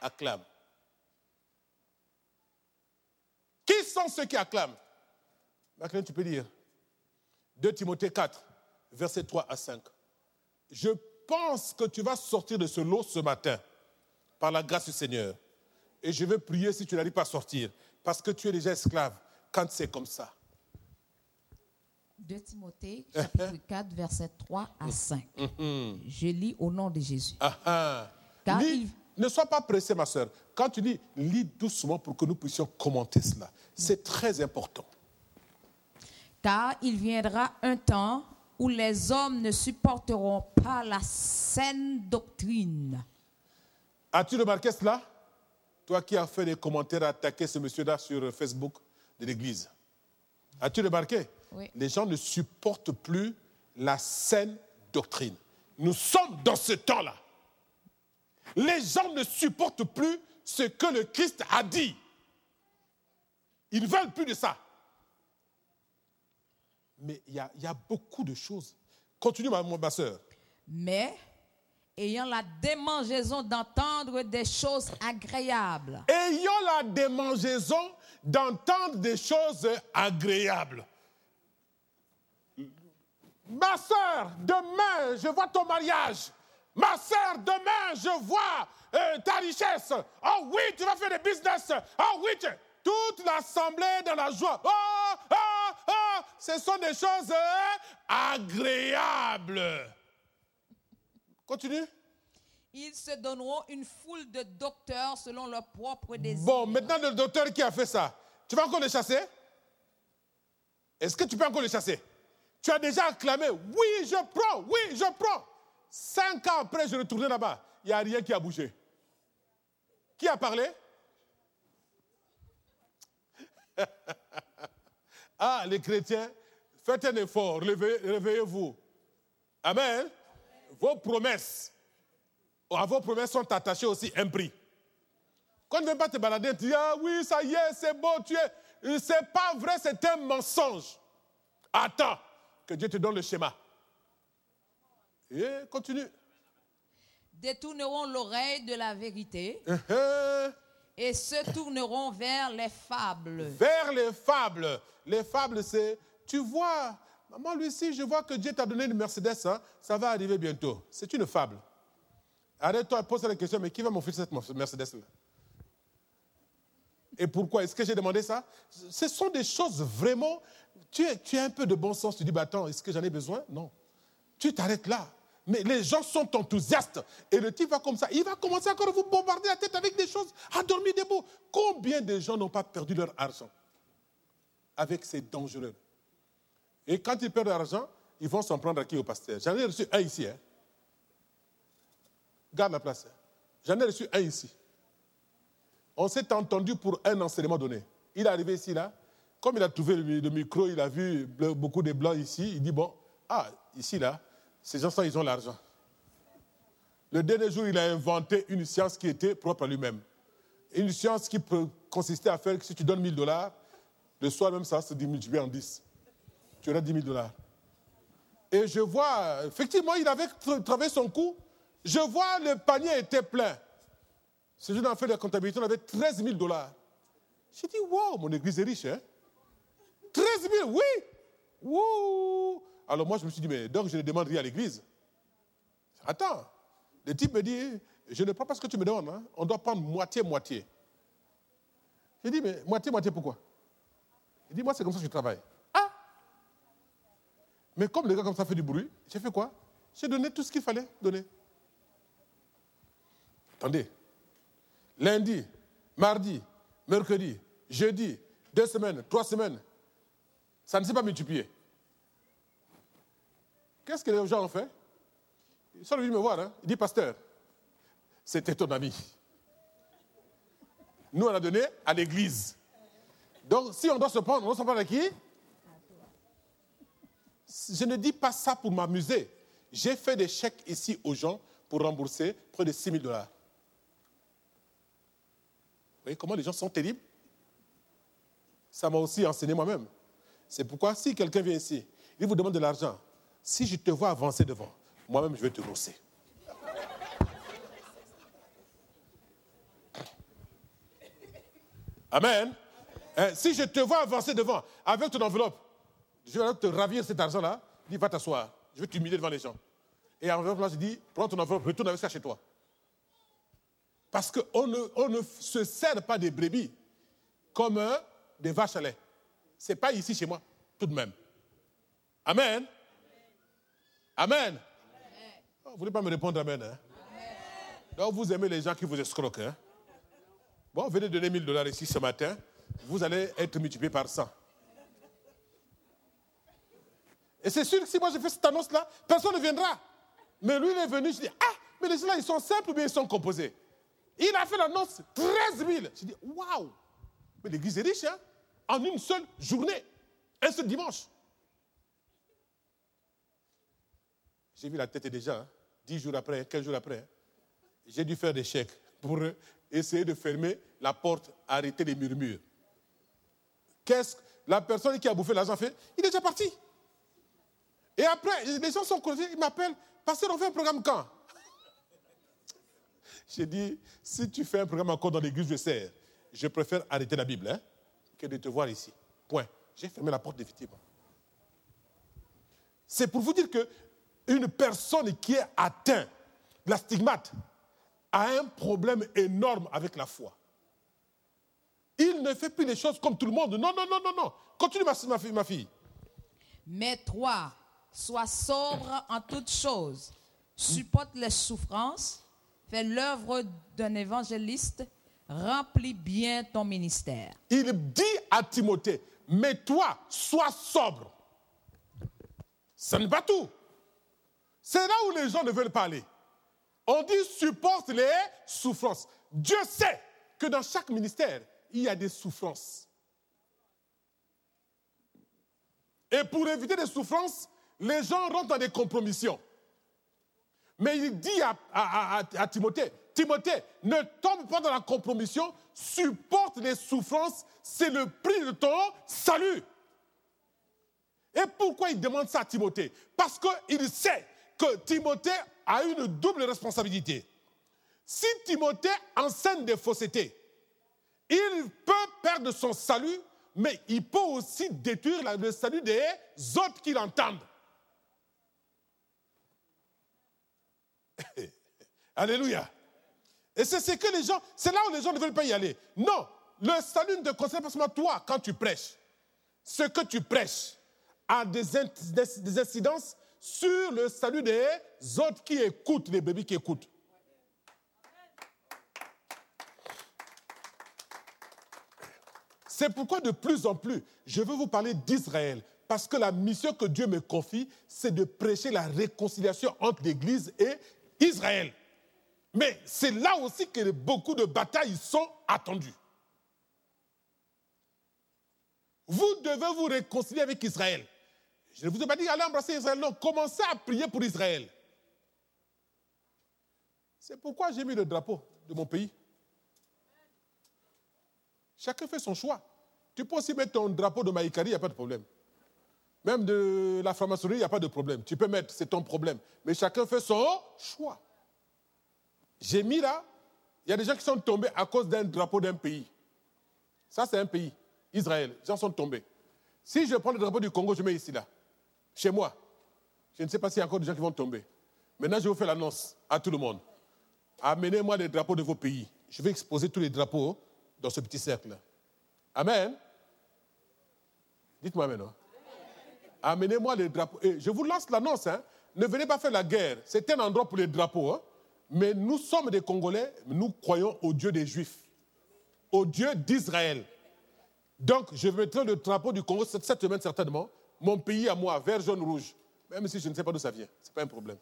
acclament. Qui sont ceux qui acclament? Maintenant, tu peux dire 2 Timothée 4, versets 3 à 5. Je pense que tu vas sortir de ce lot ce matin, par la grâce du Seigneur. Et je vais prier si tu n'arrives pas à sortir, parce que tu es déjà esclave quand c'est comme ça. 2 Timothée, chapitre 4, versets 3 à 5. Mm-hmm. Je lis au nom de Jésus. Ah, ah. Ne sois pas pressé, ma soeur. Quand tu lis, lis doucement pour que nous puissions commenter cela. C'est très important. Car il viendra un temps où les hommes ne supporteront pas la saine doctrine. As-tu remarqué cela? Toi qui as fait des commentaires attaquer ce monsieur-là sur Facebook de l'Église. As-tu remarqué? Oui. Les gens ne supportent plus la saine doctrine. Nous sommes dans ce temps-là. Les gens ne supportent plus ce que le Christ a dit. Ils ne veulent plus de ça. Mais il y, a, beaucoup de choses. Continue, ma, ma soeur. Mais, ayant la démangeaison d'entendre des choses agréables. Ayant la démangeaison d'entendre des choses agréables. Ma soeur, demain, je vois ton mariage. Ma soeur, demain, je vois euh, ta richesse. Oh oui, tu vas faire des business. Oh oui, toute l'assemblée dans la joie. Oh, oh, oh, ce sont des choses euh, agréables. Continue. Ils se donneront une foule de docteurs selon leurs propres désirs. Bon, maintenant le docteur qui a fait ça, tu vas encore le chasser? Est-ce que tu peux encore le chasser? Tu as déjà acclamé, oui, je prends, oui, je prends. Cinq ans après, je retournais là-bas. Il n'y a rien qui a bougé. Qui a parlé? Ah, les chrétiens, faites un effort, réveillez-vous. Amen. Vos promesses, à vos promesses sont attachées aussi un prix. Quand tu ne veux pas te balader, tu dis Ah oui, ça y est, c'est bon, tu es. C'est pas vrai, c'est un mensonge. Attends que Dieu te donne le schéma. Et continue. Détourneront l'oreille de la vérité uh-huh. et se tourneront vers les fables. Vers les fables. Les fables, c'est, tu vois, maman Lucie, je vois que Dieu t'a donné une Mercedes, hein, ça va arriver bientôt. C'est une fable. Arrête-toi, pose la question, mais qui va m'offrir cette Mercedes-là? Et pourquoi? Est-ce que j'ai demandé ça? Ce sont des choses vraiment. Tu, as un peu de bon sens, tu dis, bah, attends, est-ce que j'en ai besoin? Non. Tu t'arrêtes là. Mais les gens sont enthousiastes. Et le type va comme ça. Il va commencer encore à vous bombarder la tête avec des choses, à dormir debout. Combien de gens n'ont pas perdu leur argent avec ces dangereux? Et quand ils perdent l'argent, ils vont s'en prendre à qui? Au pasteur. J'en ai reçu un ici. Hein. Garde la place. Hein. J'en ai reçu un ici. On s'est entendu pour un enseignement donné. Il est arrivé ici, là. Comme il a trouvé le micro, il a vu beaucoup de blancs ici. Il dit Bon, ah, ici, là, ces gens-là, ils ont l'argent. Le dernier jour, il a inventé une science qui était propre à lui-même. Une science qui consister à faire que si tu donnes 1000 dollars, le soir même, ça se multiplié en 10. Tu auras 10 000 dollars. Et je vois, effectivement, il avait travaillé son coup. Je vois le panier était plein. Ce jour, on fait la comptabilité, on avait 13 000 dollars. J'ai dit, wow, mon église est riche, hein? 13 000, oui! Wouh! Alors moi, je me suis dit, mais donc je ne demande rien à l'église. Attends, le type me dit, je ne prends pas ce que tu me donnes, hein. on doit prendre moitié-moitié. J'ai dit, mais moitié-moitié pourquoi? Il dit, moi, c'est comme ça que je travaille. Ah Mais comme les gars comme ça fait du bruit, j'ai fait quoi? J'ai donné tout ce qu'il fallait donner. Attendez. Lundi, mardi, mercredi, jeudi, deux semaines, trois semaines. Ça ne s'est pas multiplié. Qu'est-ce que les gens ont fait? Ils sont venus me voir. Hein. Il dit, pasteur, c'était ton ami. Nous, on a donné à l'église. Donc, si on doit se prendre, on doit se prendre à qui? Je ne dis pas ça pour m'amuser. J'ai fait des chèques ici aux gens pour rembourser près de 6 000 dollars. Vous voyez comment les gens sont terribles? Ça m'a aussi enseigné moi-même. C'est pourquoi si quelqu'un vient ici, il vous demande de l'argent, si je te vois avancer devant, moi-même je vais te rosser. Amen. Hein, si je te vois avancer devant avec ton enveloppe, je vais te ravir cet argent-là, dis va t'asseoir, je vais t'humilier devant les gens. Et en enveloppe là, je dis, prends ton enveloppe, retourne avec ça chez toi. Parce qu'on ne, se sert pas des brebis comme des vaches à lait. Ce n'est pas ici chez moi, tout de même. Amen. Amen. Oh, vous ne voulez pas me répondre Amen. Hein? Donc vous aimez les gens qui vous escroquent. Hein? Bon, venez donner 1000 dollars ici ce matin, vous allez être multiplié par 100. Et c'est sûr que si moi je fais cette annonce-là, personne ne viendra. Mais lui, il est venu, je dis, ah, mais les gens-là, ils sont simples ou bien ils sont composés? Il a fait l'annonce 13 000. J'ai dit, waouh Mais l'église est riche, hein En une seule journée, un seul dimanche. J'ai vu la tête déjà, hein, 10 jours après, 15 jours après. Hein. J'ai dû faire des chèques pour essayer de fermer la porte, arrêter les murmures. Qu'est-ce que la personne qui a bouffé l'argent fait? Il est déjà parti. Et après, les gens sont connus, ils m'appellent, Pasteur, on fait un programme quand? J'ai dit, si tu fais un programme encore dans l'église, je sers. Je préfère arrêter la Bible hein, que de te voir ici. Point. J'ai fermé la porte définitivement. C'est pour vous dire que une personne qui est atteinte de la stigmate a un problème énorme avec la foi. Il ne fait plus les choses comme tout le monde. Non, non, non, non, non. Continue, ma, fille, ma fille. Mais toi, sois sobre en toutes choses. Supporte les souffrances fais l'œuvre d'un évangéliste, remplis bien ton ministère. Il dit à Timothée, mais toi, sois sobre. Ce n'est pas tout. C'est là où les gens ne veulent pas aller. On dit supporte les souffrances. Dieu sait que dans chaque ministère, il y a des souffrances. Et pour éviter des souffrances, les gens rentrent dans des compromissions. Mais il dit à, Timothée, Timothée, ne tombe pas dans la compromission, supporte les souffrances, c'est le prix de ton salut. Et pourquoi il demande ça à Timothée? Parce qu'il sait que Timothée a une double responsabilité. Si Timothée enseigne des faussetés, il peut perdre son salut, mais il peut aussi détruire le salut des autres qui l'entendent. Alléluia. Et c'est ce que les gens, c'est là où les gens ne veulent pas y aller. Non, le salut ne concerne pas seulement toi quand tu prêches. Ce que tu prêches a des, des, incidences sur le salut des autres qui écoutent, les bébés qui écoutent. C'est pourquoi de plus en plus, je veux vous parler d'Israël Parce que la mission que Dieu me confie, c'est de prêcher la réconciliation entre l'Église et Israël. Mais c'est là aussi que beaucoup de batailles sont attendues. Vous devez vous réconcilier avec Israël. Je ne vous ai pas dit allez embrasser Israël, non, commencez à prier pour Israël. C'est pourquoi j'ai mis le drapeau de mon pays. Chacun fait son choix. Tu peux aussi mettre ton drapeau de Maïkari, il n'y a pas de problème. Même de la franc-maçonnerie, il n'y a pas de problème. Tu peux mettre, c'est ton problème. Mais chacun fait son choix. J'ai mis là, il y a des gens qui sont tombés à cause d'un drapeau d'un pays. Ça, c'est un pays, Israël. Les gens sont tombés. Si je prends le drapeau du Congo, je mets ici, là, chez moi. Je ne sais pas s'il y a encore des gens qui vont tomber. Maintenant, je vous fais l'annonce à tout le monde. Amenez-moi les drapeaux de vos pays. Je vais exposer tous les drapeaux dans ce petit cercle. Amen. Dites-moi maintenant. Amenez-moi les drapeaux. Et je vous lance l'annonce. Hein. Ne venez pas faire la guerre. C'est un endroit pour les drapeaux. Hein. Mais nous sommes des Congolais. Nous croyons au Dieu des Juifs. Au Dieu d'Israël. Donc, je mettrai le drapeau du Congo cette semaine certainement. Mon pays à moi, vert, jaune, rouge. Même si je ne sais pas d'où ça vient. Ce n'est pas un problème.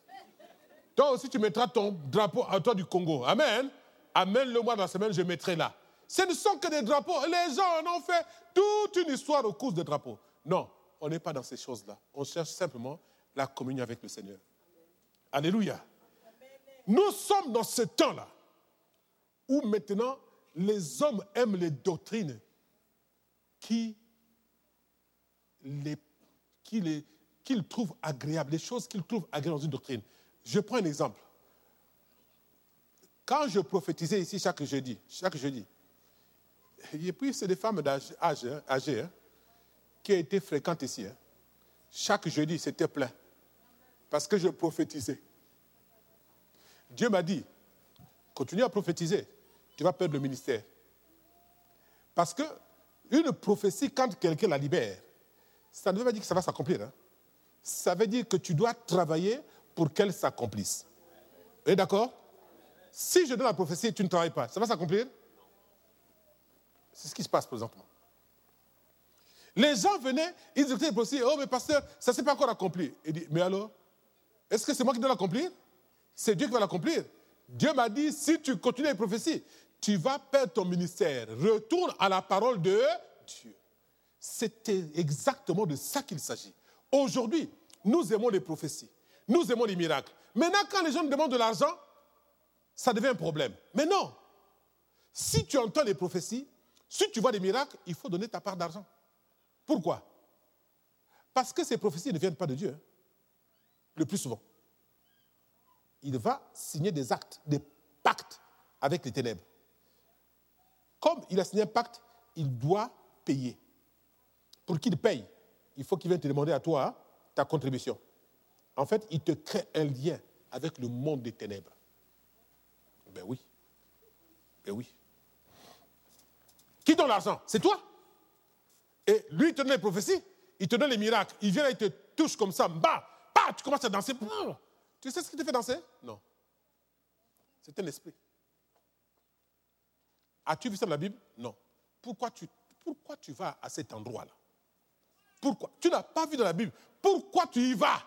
Toi aussi, tu mettras ton drapeau à toi du Congo. Amen. Amène-le-moi dans la semaine, je mettrai là. Ce ne sont que des drapeaux. Les gens en ont fait toute une histoire au cours des drapeaux. Non, on n'est pas dans ces choses-là. On cherche simplement la communion avec le Seigneur. Alléluia. Nous sommes dans ce temps-là où maintenant les hommes aiment les doctrines qui les, qu'ils trouvent agréables, les choses qu'ils trouvent agréables dans une doctrine. Je prends un exemple. Quand je prophétisais ici chaque jeudi, chaque jeudi, et puis c'est des femmes d'âge âgées hein, qui été fréquentes ici. Hein. Chaque jeudi, c'était plein. Parce que je prophétisais. Dieu m'a dit, continue à prophétiser, tu vas perdre le ministère. Parce que une prophétie, quand quelqu'un la libère, ça ne veut pas dire que ça va s'accomplir. Hein. Ça veut dire que tu dois travailler pour qu'elle s'accomplisse. Vous êtes d'accord? Si je donne la prophétie et tu ne travailles pas, ça va s'accomplir? C'est ce qui se passe présentement. Les gens venaient, ils écoutaient les prophéties, oh mais pasteur, ça ne s'est pas encore accompli. Il dit, mais alors Est-ce que c'est moi qui dois l'accomplir? C'est Dieu qui va l'accomplir. Dieu m'a dit, si tu continues les prophéties, tu vas perdre ton ministère. Retourne à la parole de Dieu. C'était exactement de ça qu'il s'agit. Aujourd'hui, nous aimons les prophéties. Nous aimons les miracles. Maintenant, quand les gens nous demandent de l'argent, ça devient un problème. Mais non. Si tu entends les prophéties, si tu vois des miracles, il faut donner ta part d'argent. Pourquoi? Parce que ces prophéties ne viennent pas de Dieu, hein. le plus souvent. Il va signer des actes, des pactes avec les ténèbres. Comme il a signé un pacte, il doit payer. Pour qu'il paye, il faut qu'il vienne te demander à toi hein, ta contribution en fait, il te crée un lien avec le monde des ténèbres. Ben oui. Ben oui. Qui donne l'argent? C'est toi. Et lui, il te donne les prophéties, il te donne les miracles. Il vient et il te touche comme ça, bah, bah, tu commences à danser. Tu sais ce qui te fait danser? Non. C'est un esprit. As-tu vu ça dans la Bible? Non. Pourquoi tu, pourquoi tu vas à cet endroit-là? Pourquoi? Tu n'as pas vu dans la Bible. Pourquoi tu y vas?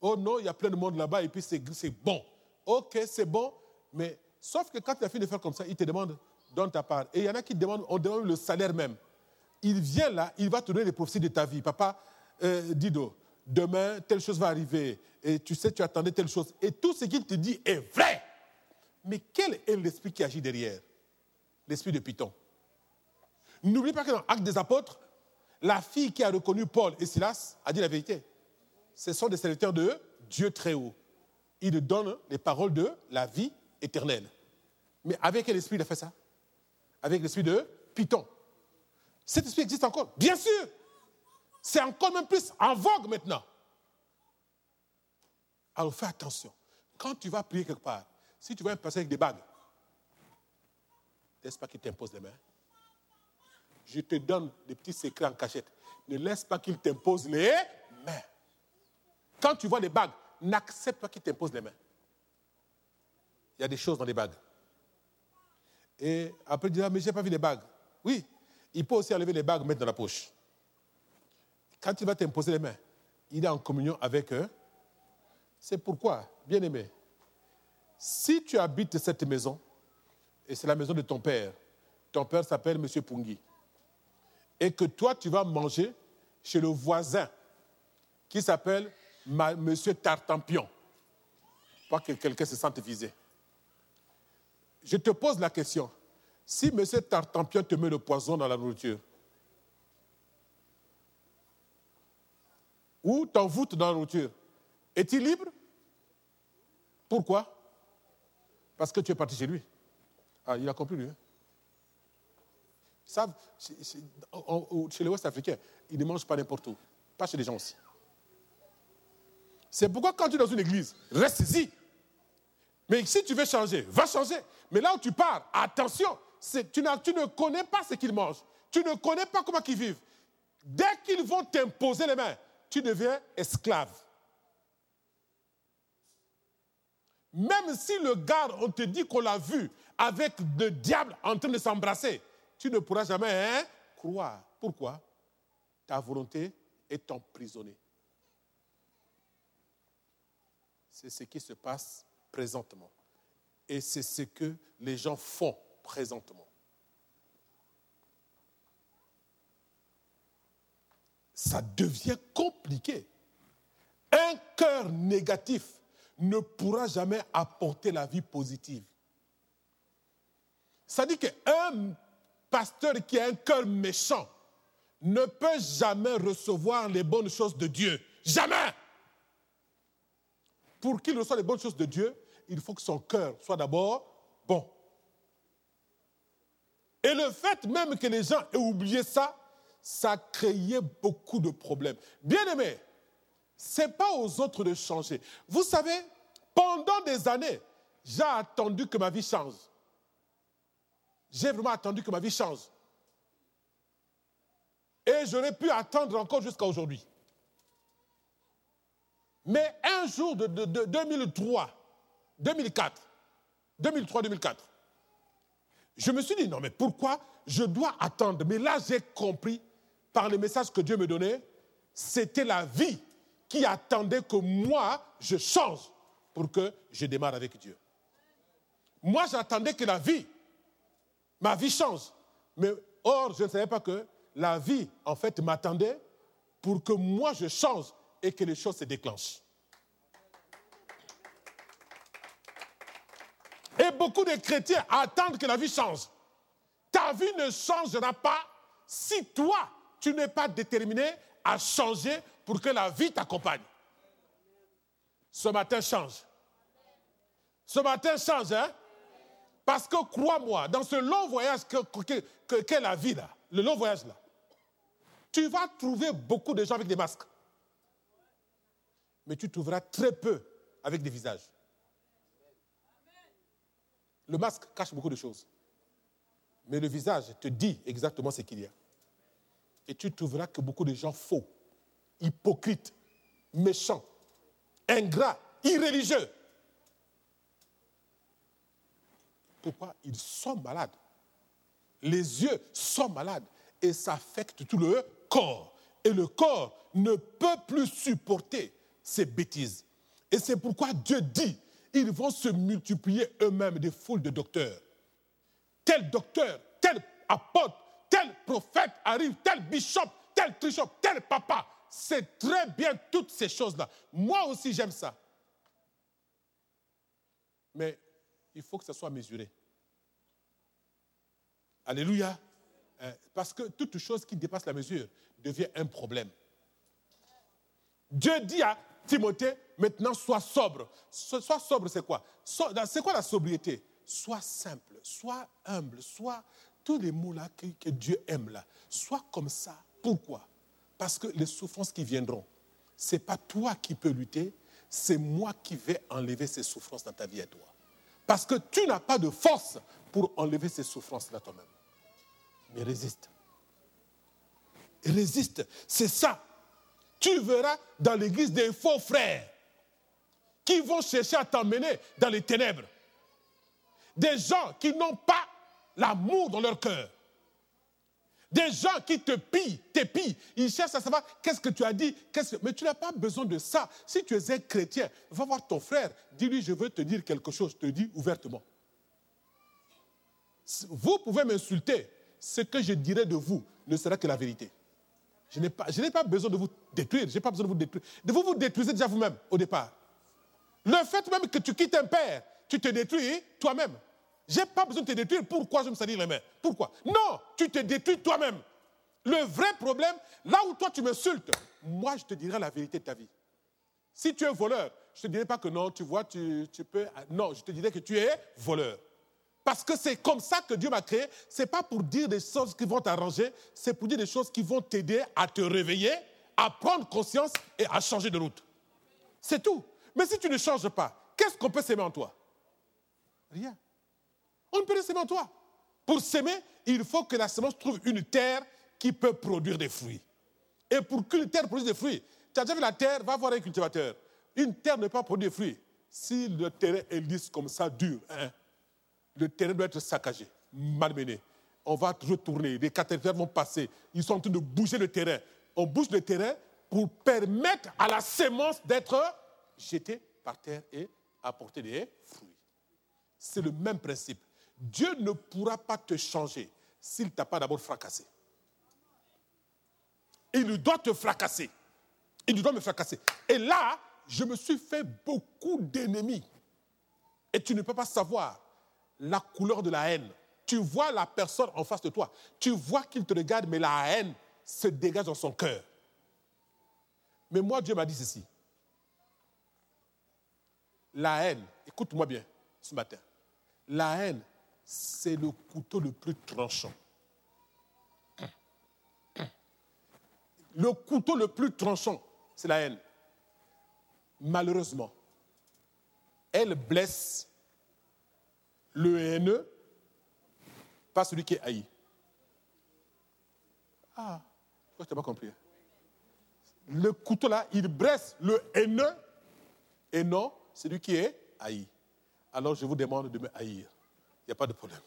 Oh non, il y a plein de monde là-bas et puis c'est bon. Ok, c'est bon, mais sauf que quand tu as fini de faire comme ça, il te demande, donne ta part. Et il y en a qui demandent, on demande le salaire même. Il vient là, il va te donner les prophéties de ta vie. Papa, euh, Dido, demain, telle chose va arriver. Et tu sais, tu attendais telle chose. Et tout ce qu'il te dit est vrai. Mais quel est l'esprit qui agit derrière? L'esprit de Python. N'oublie pas que dans Acte des Apôtres, la fille qui a reconnu Paul et Silas a dit la vérité ce sont des serviteurs de Dieu très haut. Il donne les paroles de la vie éternelle. Mais avec quel esprit il a fait ça? Avec l'esprit de Python. Cet esprit existe encore Bien sûr C'est encore même plus en vogue maintenant. Alors fais attention. Quand tu vas prier quelque part, si tu vas passer avec des bagues, laisse pas qu'il t'impose les mains. Je te donne des petits secrets en cachette. Ne laisse pas qu'il t'impose les mains. Quand tu vois les bagues, n'accepte pas qu'il t'impose les mains. Il y a des choses dans les bagues. Et après, tu dis, ah, mais je n'ai pas vu les bagues. Oui, il peut aussi enlever les bagues, mettre dans la poche. quand il va t'imposer les mains, il est en communion avec eux. C'est pourquoi, bien aimé, si tu habites cette maison, et c'est la maison de ton père, ton père s'appelle M. Pungi, et que toi tu vas manger chez le voisin qui s'appelle M. Tartampion, pas que quelqu'un se sente visé. Je te pose la question, si M. Tartampion te met le poison dans la nourriture, ou t'envoûte dans la nourriture, est-il libre? Pourquoi? Parce que tu es parti chez lui. Ah, il a compris lui. Hein? Savent, chez les Ouest africains, ils ne mangent pas n'importe où. Pas chez les gens aussi. C'est pourquoi quand tu es dans une église, reste ici. Mais si tu veux changer, va changer. Mais là où tu pars, attention, tu, ne connais pas ce qu'ils mangent. Tu ne connais pas comment ils vivent. Dès qu'ils vont t'imposer les mains, tu deviens esclave. Même si le gars, on te dit qu'on l'a vu avec le diable en train de s'embrasser, tu ne pourras jamais hein, croire. Pourquoi? Ta volonté est emprisonnée. C'est ce qui se passe présentement. Et c'est ce que les gens font présentement. ça devient compliqué. Un cœur négatif ne pourra jamais apporter la vie positive. Ça dit qu'un pasteur qui a un cœur méchant ne peut jamais recevoir les bonnes choses de Dieu. Jamais. Pour qu'il reçoive les bonnes choses de Dieu, il faut que son cœur soit d'abord bon. Et le fait même que les gens aient oublié ça, ça créait beaucoup de problèmes. Bien aimé, ce n'est pas aux autres de changer. Vous savez, pendant des années, j'ai attendu que ma vie change. J'ai vraiment attendu que ma vie change. Et j'aurais pu attendre encore jusqu'à aujourd'hui. Mais un jour de, 2003, 2004, 2003-2004, je me suis dit, non mais pourquoi je dois attendre? Mais là, j'ai compris par les messages que Dieu me donnait, c'était la vie qui attendait que moi, je change pour que je démarre avec Dieu. Moi, j'attendais que la vie, ma vie change. Mais or, je ne savais pas que la vie, en fait, m'attendait pour que moi, je change et que les choses se déclenchent. Et beaucoup de chrétiens attendent que la vie change. Ta vie ne changera pas si toi, tu n'es pas déterminé à changer pour que la vie t'accompagne. Ce matin, change. Ce matin, change, hein? Parce que crois-moi, dans ce long voyage qu'est que, que, la vie, là, le long voyage, là, tu vas trouver beaucoup de gens avec des masques. Mais tu trouveras très peu avec des visages. Le masque cache beaucoup de choses. Mais le visage te dit exactement ce qu'il y a et tu trouveras que beaucoup de gens faux, hypocrites, méchants, ingrats, irréligieux. Pourquoi Ils sont malades? Les yeux sont malades et ça affecte tout le corps. Et le corps ne peut plus supporter ces bêtises. Et c'est pourquoi Dieu dit, ils vont se multiplier eux-mêmes des foules de docteurs. Tel docteur, tel apôtre, tel prophète arrive, tel bishop, tel trichop, tel papa. C'est très bien toutes ces choses-là. Moi aussi, j'aime ça. Mais il faut que ça soit mesuré. Alléluia. Euh, parce que toute chose qui dépasse la mesure devient un problème. Dieu dit à Timothée, maintenant sois sobre. Sois sobre, c'est quoi? C'est quoi la sobriété? Sois simple, sois humble, sois tous les mots-là que, Dieu aime là, sois comme ça. Pourquoi? Parce que les souffrances qui viendront, ce n'est pas toi qui peux lutter, c'est moi qui vais enlever ces souffrances dans ta vie à toi. Parce que tu n'as pas de force pour enlever ces souffrances-là toi-même. Mais résiste. Résiste. C'est ça. Tu verras dans l'église des faux frères qui vont chercher à t'emmener dans les ténèbres. Des gens qui n'ont pas l'amour dans leur cœur. Des gens qui te pillent, t'épillent. Ils cherchent à savoir qu'est-ce que tu as dit. Que... Mais tu n'as pas besoin de ça. Si tu es un chrétien, va voir ton frère. Dis-lui, je veux te dire quelque chose. Je te dis ouvertement. Vous pouvez m'insulter. Ce que je dirai de vous ne sera que la vérité. Je n'ai pas, pas, besoin de vous détruire. Je n'ai pas besoin de vous détruire. De vous vous détruisez déjà vous-même au départ. Le fait même que tu quittes un père, tu te détruis toi-même. Je n'ai pas besoin de te détruire. Pourquoi je me salir les mains? Pourquoi? Non, tu te détruis toi-même. Le vrai problème, là où toi tu m'insultes, moi je te dirai la vérité de ta vie. Si tu es voleur, je ne te dirai pas que non, tu vois, tu, tu peux. Non, je te dirai que tu es voleur. Parce que c'est comme ça que Dieu m'a créé. Ce n'est pas pour dire des choses qui vont t'arranger, c'est pour dire des choses qui vont t'aider à te réveiller, à prendre conscience et à changer de route. C'est tout. Mais si tu ne changes pas, qu'est-ce qu'on peut s'aimer en toi? Rien. On ne peut rien s'aimer en toi. Pour s'aimer, il faut que la semence trouve une terre qui peut produire des fruits. Et pour qu'une terre produise des fruits, tu as déjà vu la terre, va voir un cultivateur. Une terre ne peut pas produire des fruits. Si le terrain est lisse comme ça, dur, hein, le terrain doit être saccagé, malmené. On va retourner, les caterpillars vont passer, ils sont en train de bouger le terrain. On bouge le terrain pour permettre à la sémence d'être jetée par terre et apporter des fruits. C'est le même principe. Dieu ne pourra pas te changer s'il ne t'a pas d'abord fracassé. Il doit te fracasser. Il doit me fracasser. Et là, je me suis fait beaucoup d'ennemis. Et tu ne peux pas savoir la couleur de la haine. Tu vois la personne en face de toi. Tu vois qu'il te regarde, mais la haine se dégage dans son cœur. Mais moi, Dieu m'a dit ceci. La haine, écoute-moi bien ce matin. La haine, c'est le couteau le plus tranchant. Le couteau le plus tranchant, c'est la haine. Malheureusement, elle blesse le haineux, pas celui qui est haï. Ah, je n'ai pas compris. Le couteau là, il blesse le haineux et non celui qui est haï. Alors je vous demande de me haïr. Il n'y a pas de problème.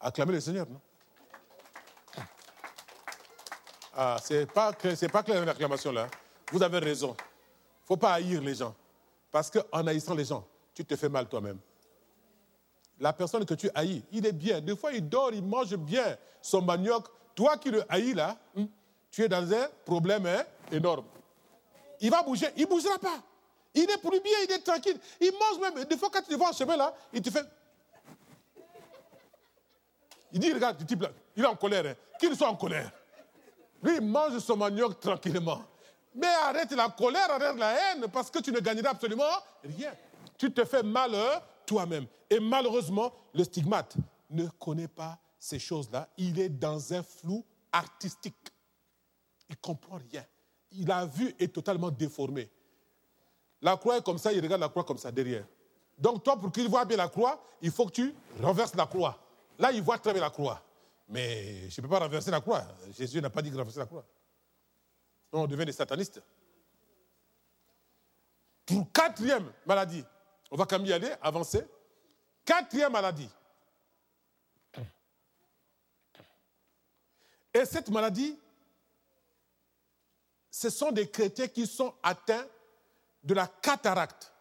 Acclamez le Seigneur, non? Ah, c'est pas, pas clair l'acclamation là. Vous avez raison. Il ne faut pas haïr les gens. Parce qu'en haïssant les gens, tu te fais mal toi-même la personne que tu haïs, il est bien. Des fois, il dort, il mange bien son manioc. Toi qui le haïs là, hmm, tu es dans un problème hein, énorme. Il va bouger, il ne bougera pas. Il est pour lui bien, il est tranquille. Il mange même. Des fois, quand tu le vois en chemin là, il te fait. Il dit, regarde, type là, il est en colère. Hein. Qu'il soit en colère. Lui, il mange son manioc tranquillement. Mais arrête la colère, arrête la haine, parce que tu ne gagneras absolument rien. Tu te fais mal hein, toi-même. Et malheureusement, le stigmate ne connaît pas ces choses-là. Il est dans un flou artistique. Il ne comprend rien. La vue est totalement déformée. La croix est comme ça, il regarde la croix comme ça derrière. Donc toi, pour qu'il voit bien la croix, il faut que tu renverses la croix. Là, il voit très bien la croix. Mais je ne peux pas renverser la croix. Jésus n'a pas dit renverser la croix. on devient des satanistes. Pour quatrième maladie, on va quand même y aller, avancer. Quatrième maladie. Et cette maladie, ce sont des chrétiens qui sont atteints de la cataracte.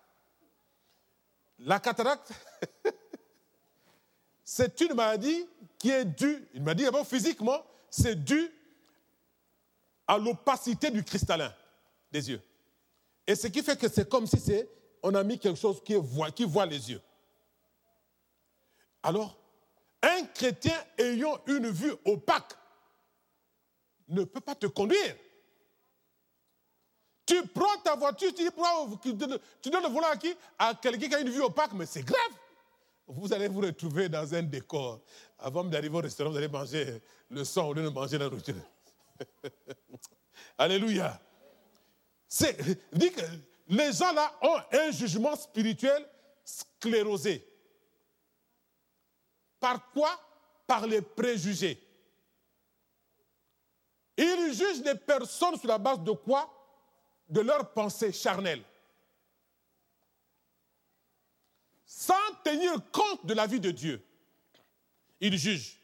La cataracte, c'est une maladie qui est due, une maladie d'abord physiquement, c'est dû à l'opacité du cristallin des yeux. Et ce qui fait que c'est comme si c'est on a mis quelque chose qui voit les yeux. Alors, un chrétien ayant une vue opaque ne peut pas te conduire. Tu prends ta voiture, tu, donnes le volant à qui? À quelqu'un qui a une vue opaque, mais c'est grave. Vous allez vous retrouver dans un décor. Avant d'arriver au restaurant, vous allez manger le sang au lieu de manger la nourriture. Alléluia. C'est, dit que les gens là ont un jugement spirituel sclérosé. Par quoi? Par les préjugés. Ils jugent les personnes sur la base de quoi? De leurs pensées charnelles. Sans tenir compte de la vie de Dieu. Ils jugent.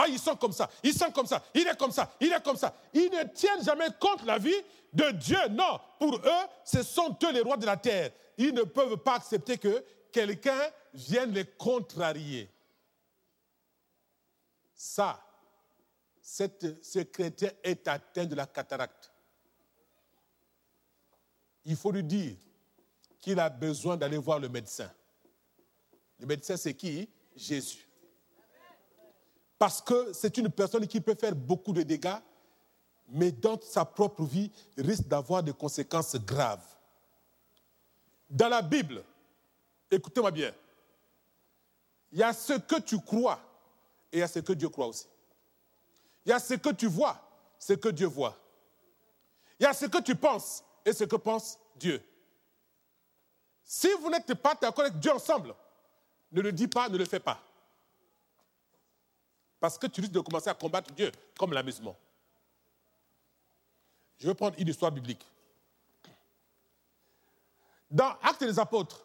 Ah, ils sont comme ça, ils sont comme ça, il est comme ça, il est comme ça. Ils ne tiennent jamais compte la vie de Dieu. Non, pour eux, ce sont eux les rois de la terre. Ils ne peuvent pas accepter que quelqu'un vienne les contrarier. Ça, ce chrétien est atteint de la cataracte. Il faut lui dire qu'il a besoin d'aller voir le médecin. Le médecin, c'est qui? Jésus. Parce que c'est une personne qui peut faire beaucoup de dégâts, mais dans sa propre vie risque d'avoir des conséquences graves. Dans la Bible, écoutez-moi bien, il y a ce que tu crois et il y a ce que Dieu croit aussi. Il y a ce que tu vois, ce que Dieu voit. Il y a ce que tu penses et ce que pense Dieu. Si vous n'êtes pas d'accord avec Dieu ensemble, ne le dis pas, ne le fais pas. Parce que tu risques de commencer à combattre Dieu comme l'amusement. Je vais prendre une histoire biblique. Dans Actes des Apôtres,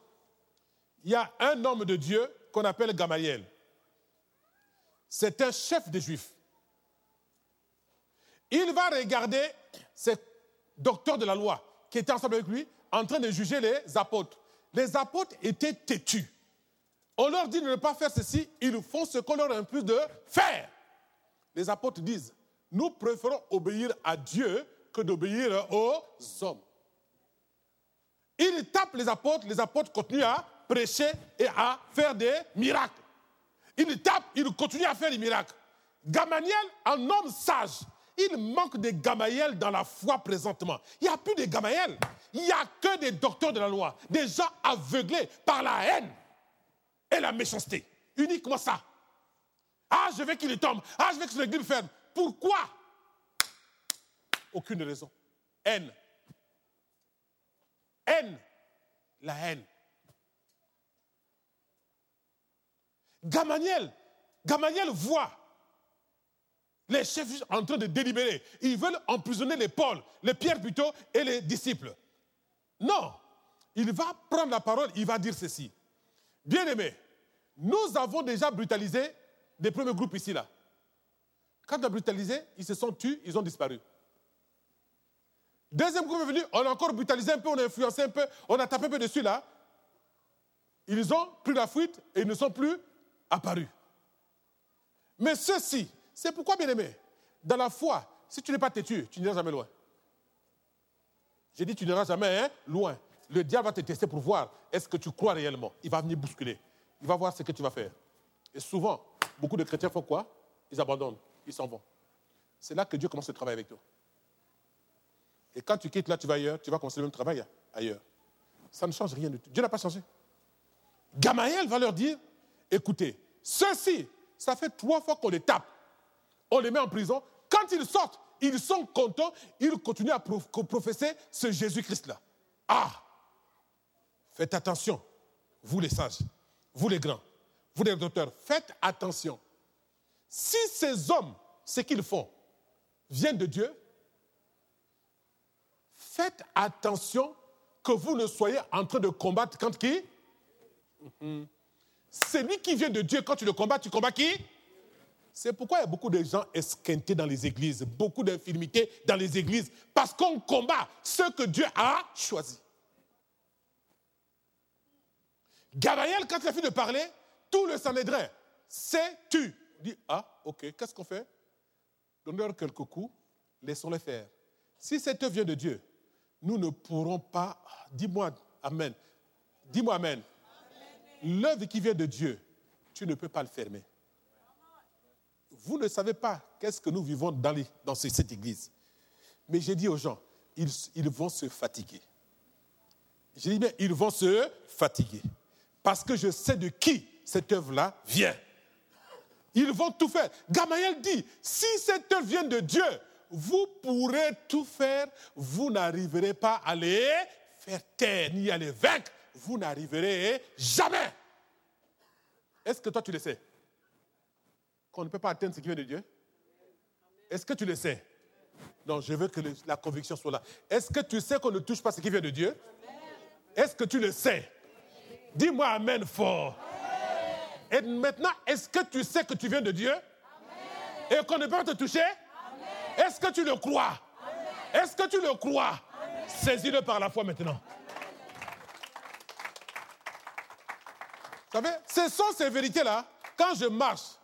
il y a un homme de Dieu qu'on appelle Gamaliel. C'est un chef des Juifs. Il va regarder ces docteurs de la loi qui étaient ensemble avec lui en train de juger les apôtres. Les apôtres étaient têtus. On leur dit de ne pas faire ceci, ils font ce qu'on leur impose de faire. Les apôtres disent, nous préférons obéir à Dieu que d'obéir aux hommes. Ils tapent les apôtres, les apôtres continuent à prêcher et à faire des miracles. Ils tapent, ils continuent à faire des miracles. Gamaliel, un homme sage, il manque de Gamaliel dans la foi présentement. Il n'y a plus de Gamaliel. Il n'y a que des docteurs de la loi, des gens aveuglés par la haine et la méchanceté. Uniquement ça. Ah, je veux qu'il tombe. Ah, je veux que l'église ferme. Pourquoi? Aucune raison. Haine. Haine. La haine. Gamaniel, Gamaniel voit les chefs en train de délibérer. Ils veulent emprisonner les Paul, les Pierre plutôt et les disciples. Non, il va prendre la parole, il va dire ceci. Bien-aimés, nous avons déjà brutalisé des premiers groupes ici, là. Quand on a brutalisé, ils se sont tués, ils ont disparu. Deuxième groupe est venu, on a encore brutalisé un peu, on a influencé un peu, on a tapé un peu dessus, là. Ils ont pris la fuite et ils ne sont plus apparus. Mais ceci, c'est pourquoi, bien aimé, dans la foi, si tu n'es pas têtu, tu n'iras jamais loin. J'ai dit, tu n'iras jamais hein, loin. Le diable va te tester pour voir est-ce que tu crois réellement. Il va venir bousculer. Il va voir ce que tu vas faire. Et souvent, beaucoup de chrétiens font quoi? Ils abandonnent, ils s'en vont. C'est là que Dieu commence le travail avec toi. Et quand tu quittes là, tu vas ailleurs, tu vas commencer le même travail ailleurs. Ça ne change rien du tout. Dieu n'a pas changé. Gamaël va leur dire, écoutez, ceux-ci, ça fait trois fois qu'on les tape. On les met en prison. Quand ils sortent, ils sont contents, ils continuent à professer ce Jésus-Christ-là. Ah Faites attention, vous les sages, vous les grands, vous les docteurs, faites attention. Si ces hommes, ce qu'ils font, viennent de Dieu, faites attention que vous ne soyez en train de combattre quand qui? Mm-hmm. Celui qui vient de Dieu, quand tu le combats, tu combats qui? C'est pourquoi il y a beaucoup de gens esquintés dans les églises, beaucoup d'infirmités dans les églises, parce qu'on combat ce que Dieu a choisi. Gabriel, quand il a fini de parler, tout le Sanhédrin c'est tu. dit Ah, ok, qu'est-ce qu'on fait? Donnez-leur quelques coups, laissons-les faire. Si cette œuvre vient de Dieu, nous ne pourrons pas. Dis-moi Amen. Dis-moi Amen. L'œuvre qui vient de Dieu, tu ne peux pas le fermer. Vous ne savez pas qu'est-ce que nous vivons dans, cette église. Mais j'ai dit aux gens, ils, ils vont se fatiguer. J'ai dit, mais ils vont se fatiguer. Parce que je sais de qui cette œuvre-là vient. Ils vont tout faire. Gamaliel dit, si cette œuvre vient de Dieu, vous pourrez tout faire, vous n'arriverez pas à les faire taire ni à les vaincre, vous n'arriverez jamais. Est-ce que toi tu le sais? Qu'on ne peut pas atteindre ce qui vient de Dieu Est-ce que tu le sais? Non, je veux que la conviction soit là. Est-ce que tu sais qu'on ne touche pas ce qui vient de Dieu? Est-ce que tu le sais? Dis-moi Amen fort. Et maintenant, est-ce que tu sais que tu viens de Dieu? Et qu'on ne peut pas te toucher? Est-ce que tu le crois? Est-ce que tu le crois? Saisis-le par la foi maintenant. Vous savez, ce sont ces vérités-là. Quand je marche,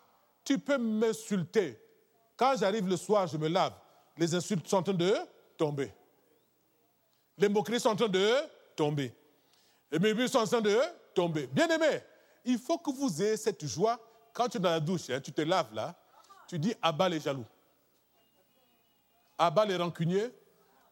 tu peux m'insulter. Quand j'arrive le soir, je me lave. Les insultes sont en train de tomber. Les moqueries sont en train de tomber. Les murmures sont en train de tomber. Bien aimé, il faut que vous ayez cette joie. Quand tu es dans la douche, hein, tu te laves là, tu dis abat les jaloux, abat les rancuniers,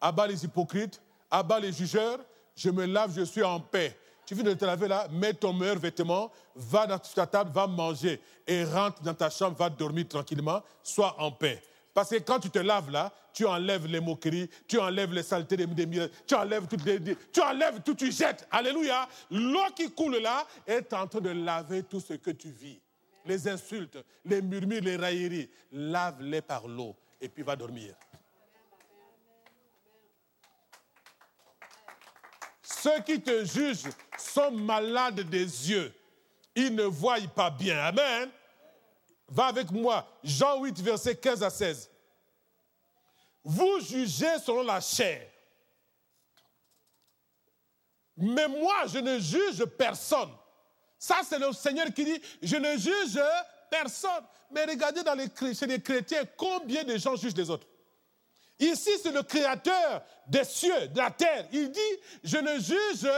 abat les hypocrites, abat les jugeurs. Je me lave, je suis en paix. Tu viens de te laver là, mets ton meilleur vêtement, va dans ta table, va manger et rentre dans ta chambre, va dormir tranquillement, sois en paix. Parce que quand tu te laves là, tu enlèves les moqueries, tu enlèves les saletés des, des tu enlèves toutes les, tu enlèves tout, tu jettes. Alléluia. L'eau qui coule là est en train de laver tout ce que tu vis. Les insultes, les murmures, les railleries, lave-les par l'eau et puis va dormir. Ceux qui te jugent sont malades des yeux. Ils ne voient pas bien. Amen. Va avec moi. Jean 8, verset 15 à 16. Vous jugez selon la chair. Mais moi, je ne juge personne. Ça, c'est le Seigneur qui dit, je ne juge personne. Mais regardez dans chez les chrétiens, combien de gens jugent les autres? Ici, c'est le créateur des cieux, de la terre. Il dit, je ne juge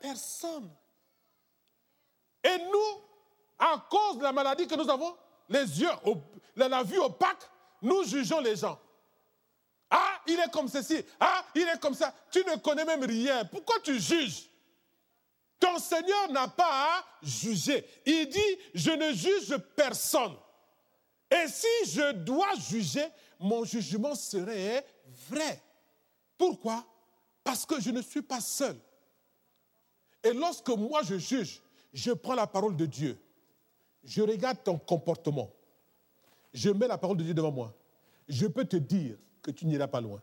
personne. Et nous, à cause de la maladie que nous avons, les yeux, la vue opaque, nous jugeons les gens. Ah, il est comme ceci. Ah, il est comme ça. Tu ne connais même rien. Pourquoi tu juges? Ton Seigneur n'a pas à juger. Il dit, je ne juge personne. Et si je dois juger, mon jugement serait vrai. Pourquoi? Parce que je ne suis pas seul. Et lorsque moi je juge, je prends la parole de Dieu. Je regarde ton comportement. Je mets la parole de Dieu devant moi. Je peux te dire que tu n'iras pas loin.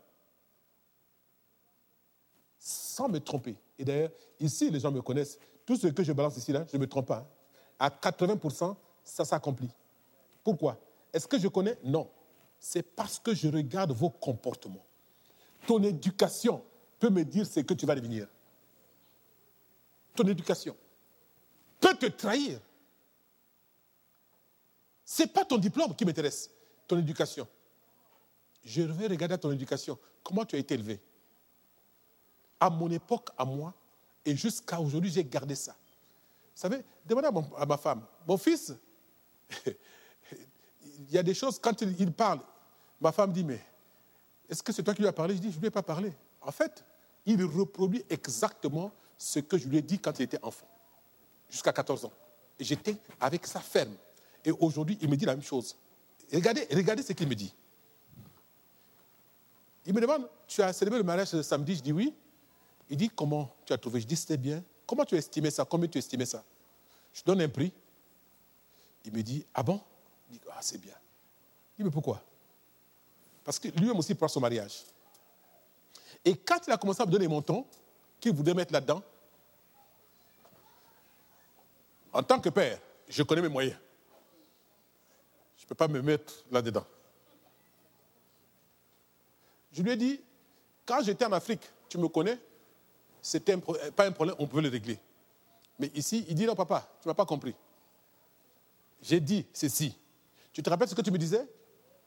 Sans me tromper. Et d'ailleurs, ici, les gens me connaissent. Tout ce que je balance ici, là, je ne me trompe pas. À 80%, ça s'accomplit. Pourquoi? Est-ce que je connais? Non c'est parce que je regarde vos comportements. Ton éducation peut me dire ce que tu vas devenir. Ton éducation peut te trahir. Ce n'est pas ton diplôme qui m'intéresse, ton éducation. Je vais regarder ton éducation. Comment tu as été élevé? À mon époque, à moi, et jusqu'à aujourd'hui, j'ai gardé ça. Vous savez, demandez à, ma femme, mon fils, il y a des choses, quand il parle, Ma femme dit, mais est-ce que c'est toi qui lui as parlé? Je dis, je ne lui ai pas parlé. En fait, il reproduit exactement ce que je lui ai dit quand il était enfant, jusqu'à 14 ans. J'étais avec sa ferme. Et aujourd'hui, il me dit la même chose. regardez, regardez ce qu'il me dit. Il me demande, tu as célébré le mariage ce samedi? Je dis oui. Il dit, comment tu as trouvé? Je dis, c'était bien. Comment tu as estimé ça? Combien tu as estimé ça? Je donne un prix. Il me dit, ah bon? Je dis, ah, c'est bien. Il dit, mais pourquoi? Parce que lui-même aussi prend son mariage. Et quand il a commencé à me donner mon montants qu'il voulait mettre là-dedans, en tant que père, je connais mes moyens. Je ne peux pas me mettre là-dedans. Je lui ai dit, quand j'étais en Afrique, tu me connais, c'était pas un problème, on pouvait le régler. Mais ici, il dit non, papa, tu ne m'as pas compris. J'ai dit ceci. Tu te rappelles ce que tu me disais?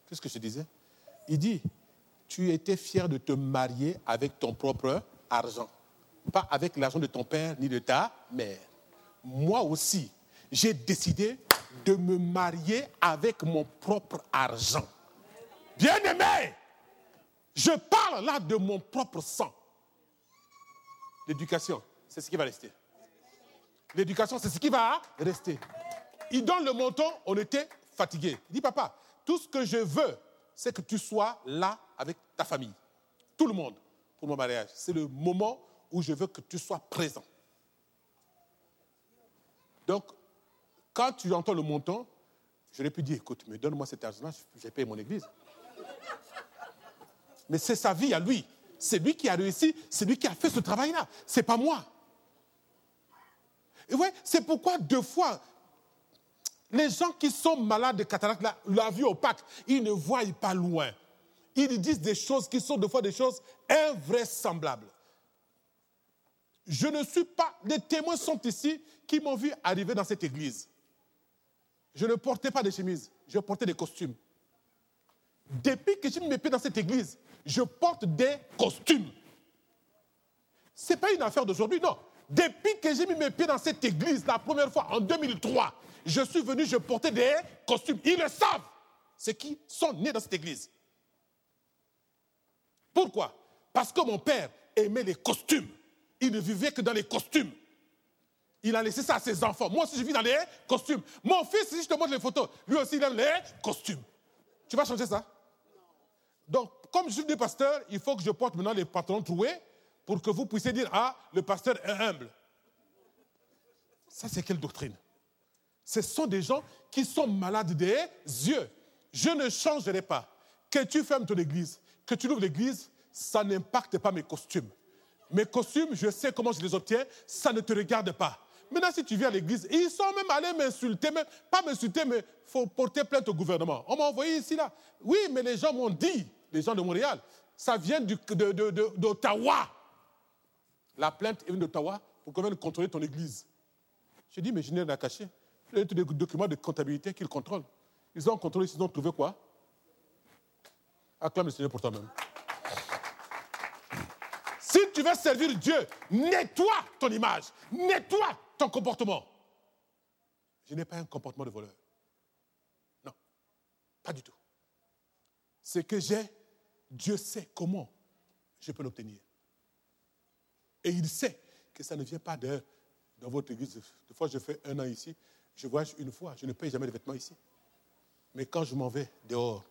Qu'est-ce que je disais? Il dit, tu étais fier de te marier avec ton propre argent, pas avec l'argent de ton père ni de ta mère. Moi aussi, j'ai décidé de me marier avec mon propre argent. Bien aimé, je parle là de mon propre sang. L'éducation, c'est ce qui va rester. L'éducation, c'est ce qui va rester. Il donne le montant, on était fatigué. Il dit, papa, tout ce que je veux, c'est que tu sois là avec ta famille. Tout le monde pour mon mariage. C'est le moment où je veux que tu sois présent. Donc, quand tu entends le montant, j'aurais pu dire, écoute, mais donne-moi cet argent-là, j'ai payé mon église. Mais c'est sa vie à lui. C'est lui qui a réussi, c'est lui qui a fait ce travail-là. C'est pas moi. Et ouais, c'est pourquoi deux fois, Les gens qui sont malades de cataracte, la, la vue opaque, ils ne voient pas loin. Ils disent des choses qui sont des fois des choses invraisemblables. Je ne suis pas, des témoins sont ici qui m'ont vu arriver dans cette église. Je ne portais pas de chemise, je portais des costumes. Depuis que j'ai mis mes pieds dans cette église, je porte des costumes. Ce n'est pas une affaire d'aujourd'hui, non. Depuis que j'ai mis mes pieds dans cette église, la première fois en 2003, je suis venu, je portais des costumes. Ils le savent, ceux qui sont nés dans cette église. Pourquoi? Parce que mon père aimait les costumes. Il ne vivait que dans les costumes. Il a laissé ça à ses enfants. Moi aussi, je vis dans les costumes. Mon fils, si je te montre les photos, lui aussi, il aime les costumes. Tu vas changer ça? Donc, comme je suis des pasteurs, il faut que je porte maintenant les pantalons troués pour que vous puissiez dire Ah, le pasteur est humble. Ça, c'est quelle doctrine? Ce sont des gens qui sont malades des yeux. Je ne changerai pas. Que tu fermes ton église, que tu ouvres l'église, ça n'impacte pas mes costumes. Mes costumes, je sais comment je les obtiens, ça ne te regarde pas. Maintenant, si tu viens à l'église, ils sont même allés m'insulter, même, pas m'insulter, mais faut porter plainte au gouvernement. On m'a envoyé ici, là. Oui, mais les gens m'ont dit, les gens de Montréal, ça vient d'Ottawa. La plainte est venue d'Ottawa pour qu'on vienne contrôler ton église. J'ai dit, mais je n'ai rien à cacher. Des documents de comptabilité qu'ils contrôlent. Ils ont contrôlé, ils ont trouvé quoi? Acclame le Seigneur pour toi-même. Si tu veux servir Dieu, nettoie ton image, nettoie ton comportement. Je n'ai pas un comportement de voleur. Non, pas du tout. Ce que j'ai, Dieu sait comment je peux l'obtenir. Et il sait que ça ne vient pas de, dans votre église. Des fois, je fais un an ici, je voyage une fois, je ne paye jamais de vêtements ici. Mais quand je m'en vais dehors,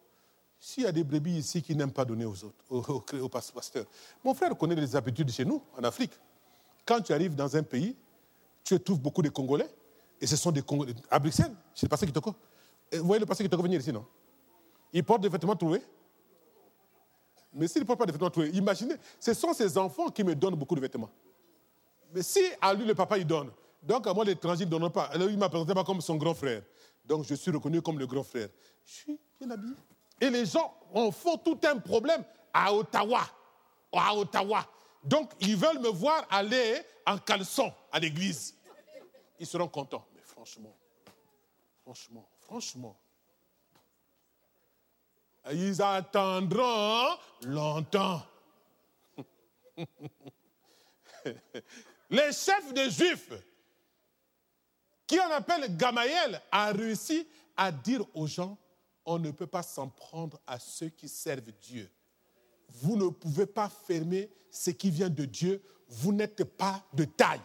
s'il y a des brebis ici qui n'aiment pas donner aux autres, aux, pasteurs, mon frère connaît les habitudes chez nous, en Afrique. Quand tu arrives dans un pays, tu trouves beaucoup de Congolais, et ce sont des Congolais. À Bruxelles, c'est le pasteur Kitoko. Vous voyez le pasteur Kitoko venir ici, non? Il porte des vêtements troués. Mais s'il ne porte pas des vêtements troués, imaginez, ce sont ces enfants qui me donnent beaucoup de vêtements. Mais si à lui, le papa, il donne, donc à moi, l'étranger ne donne pas. Alors il ne m'a présenté pas comme son grand frère. Donc je suis reconnu comme le grand frère. Je suis bien habillé. Et les gens en font tout un problème à Ottawa. À Ottawa. Donc, ils veulent me voir aller en caleçon à l'église. Ils seront contents. Mais franchement, franchement, franchement, ils attendront longtemps. Les chefs des Juifs, qui on appelle Gamaël, a réussi à dire aux gens on ne peut pas s'en prendre à ceux qui servent Dieu. Vous ne pouvez pas fermer ce qui vient de Dieu. Vous n'êtes pas de taille.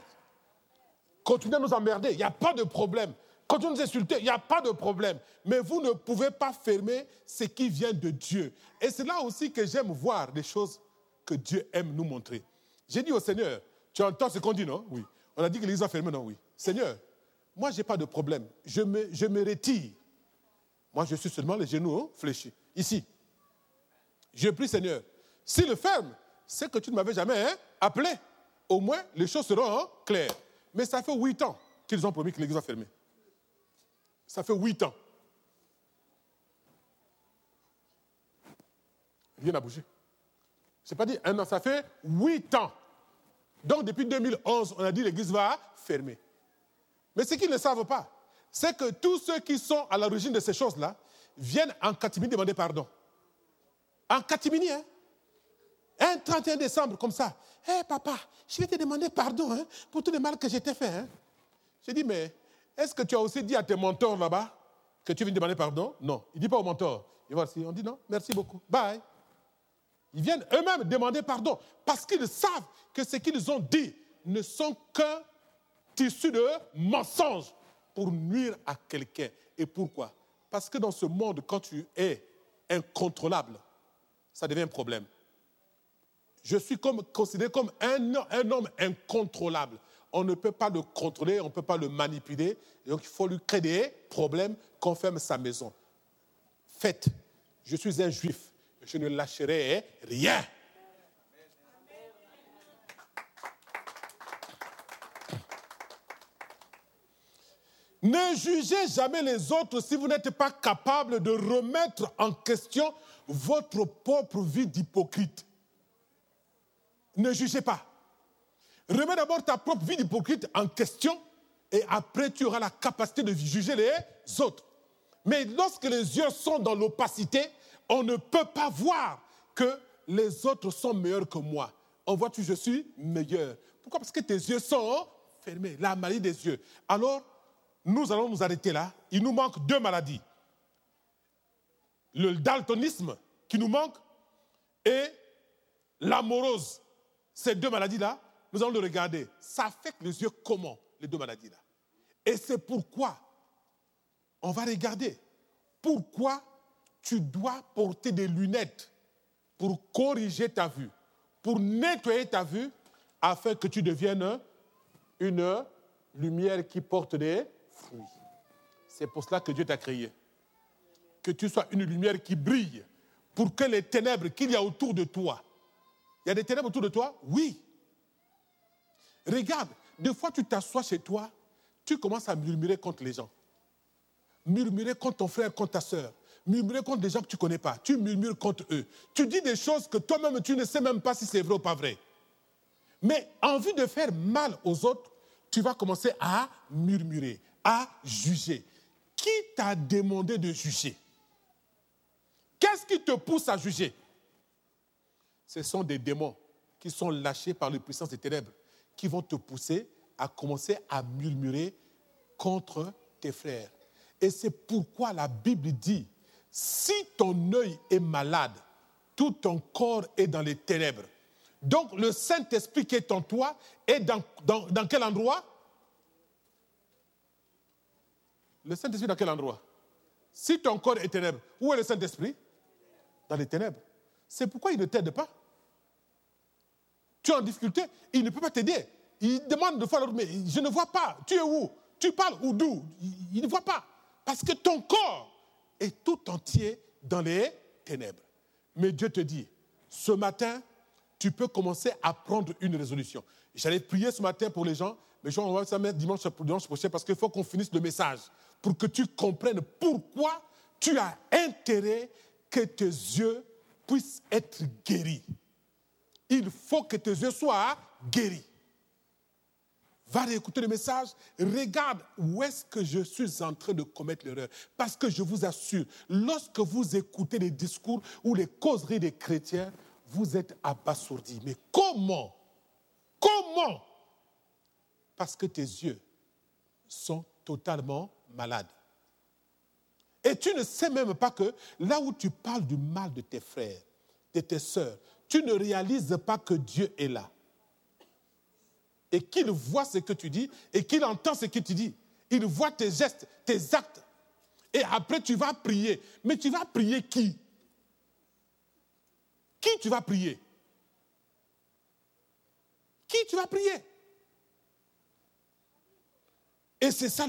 Continuez à nous emmerder, il n'y a pas de problème. Continuez à nous insulter, il n'y a pas de problème. Mais vous ne pouvez pas fermer ce qui vient de Dieu. Et c'est là aussi que j'aime voir des choses que Dieu aime nous montrer. J'ai dit au Seigneur, tu entends ce qu'on dit, non? Oui. On a dit que l'église a fermé, non? Oui. Seigneur, moi, je n'ai pas de problème. Je me, je me retire. Moi, je suis seulement les genoux fléchis. Ici. Je prie, Seigneur. S'il le ferme, c'est que tu ne m'avais jamais hein, appelé. Au moins, les choses seront hein, claires. Mais ça fait huit ans qu'ils ont promis que l'église a fermé. Ça fait huit ans. Rien n'a bougé. Ce n'est pas dit un an, ça fait huit ans. Donc depuis 2011, on a dit l'église va fermer. Mais ce qu'ils ne savent pas, c'est que tous ceux qui sont à l'origine de ces choses-là viennent en catimini demander pardon. En catimini, hein Un 31 décembre, comme ça. Hé, papa, je vais te demander pardon hein, pour tout le mal que j'ai fait. Hein. J'ai dit, mais est-ce que tu as aussi dit à tes mentors là-bas que tu viens demander pardon? Non. Il ne dit pas aux mentors. Et voici, on dit non, merci beaucoup, bye. Ils viennent eux-mêmes demander pardon parce qu'ils savent que ce qu'ils ont dit ne sont qu'un tissu de mensonges pour nuire à quelqu'un. Et pourquoi? Parce que dans ce monde, quand tu es incontrôlable, ça devient un problème. Je suis considéré comme un, un homme incontrôlable. On ne peut pas le contrôler, on ne peut pas le manipuler. Donc il faut lui créer des problèmes qu'on ferme sa maison. Faites, je suis un juif, je ne lâcherai rien. Ne jugez jamais les autres si vous n'êtes pas capable de remettre en question votre propre vie d'hypocrite. Ne jugez pas. Remets d'abord ta propre vie d'hypocrite en question et après tu auras la capacité de juger les autres. Mais lorsque les yeux sont dans l'opacité, on ne peut pas voir que les autres sont meilleurs que moi. On voit que je suis meilleur. Pourquoi? Parce que tes yeux sont fermés, la maladie des yeux. Alors, nous allons nous arrêter là. Il nous manque deux maladies. Le daltonisme qui nous manque et l'amorose. Ces deux maladies-là, nous allons le regarder. Ça affecte les yeux comment, les deux maladies-là? Et c'est pourquoi on va regarder pourquoi tu dois porter des lunettes pour corriger ta vue, pour nettoyer ta vue, afin que tu deviennes une lumière qui porte des C'est pour cela que Dieu t'a créé. Que tu sois une lumière qui brille pour que les ténèbres qu'il y a autour de toi. Il y a des ténèbres autour de toi? Oui. Regarde, des fois tu t'assois chez toi, tu commences à murmurer contre les gens murmurer contre ton frère, contre ta soeur, murmurer contre des gens que tu ne connais pas, tu murmures contre eux. Tu dis des choses que toi-même, tu ne sais même pas si c'est vrai ou pas vrai. Mais en vue de faire mal aux autres, tu vas commencer à murmurer, à juger. Qui t'a demandé de juger? Qu'est-ce qui te pousse à juger? Ce sont des démons qui sont lâchés par les puissances des ténèbres, qui vont te pousser à commencer à murmurer contre tes frères. Et c'est pourquoi la Bible dit, si ton œil est malade, tout ton corps est dans les ténèbres. Donc le Saint-Esprit qui est en toi est dans, dans, quel endroit? Le Saint-Esprit dans quel endroit? Si ton corps est ténèbre, où est le Saint-Esprit? Dans les ténèbres. C'est pourquoi il ne t'aide pas. Tu es en difficulté, il ne peut pas t'aider. Il demande de fois mais je ne vois pas. Tu es où? Tu parles ou d'où? Il ne voit pas. Parce que ton corps est tout entier dans les ténèbres. Mais Dieu te dit, ce matin, tu peux commencer à prendre une résolution. J'allais prier ce matin pour les gens, mais je vais ça dimanche, dimanche prochain parce qu'il faut qu'on finisse le message pour que tu comprennes pourquoi tu as intérêt que tes yeux puissent être guéris. Il faut que tes yeux soient guéris va réécouter le message, regarde où est-ce que je suis en train de commettre l'erreur. Parce que je vous assure, lorsque vous écoutez les discours ou les causeries des chrétiens, vous êtes abasourdis. Mais comment? Comment? Parce que tes yeux sont totalement malades. Et tu ne sais même pas que là où tu parles du mal de tes frères, de tes sœurs, tu ne réalises pas que Dieu est là et qu'il voit ce que tu dis et qu'il entend ce que tu dis. Il voit tes gestes, tes actes. Et après, tu vas prier. Mais tu vas prier qui? Qui tu vas prier? Qui tu vas prier? Et c'est ça,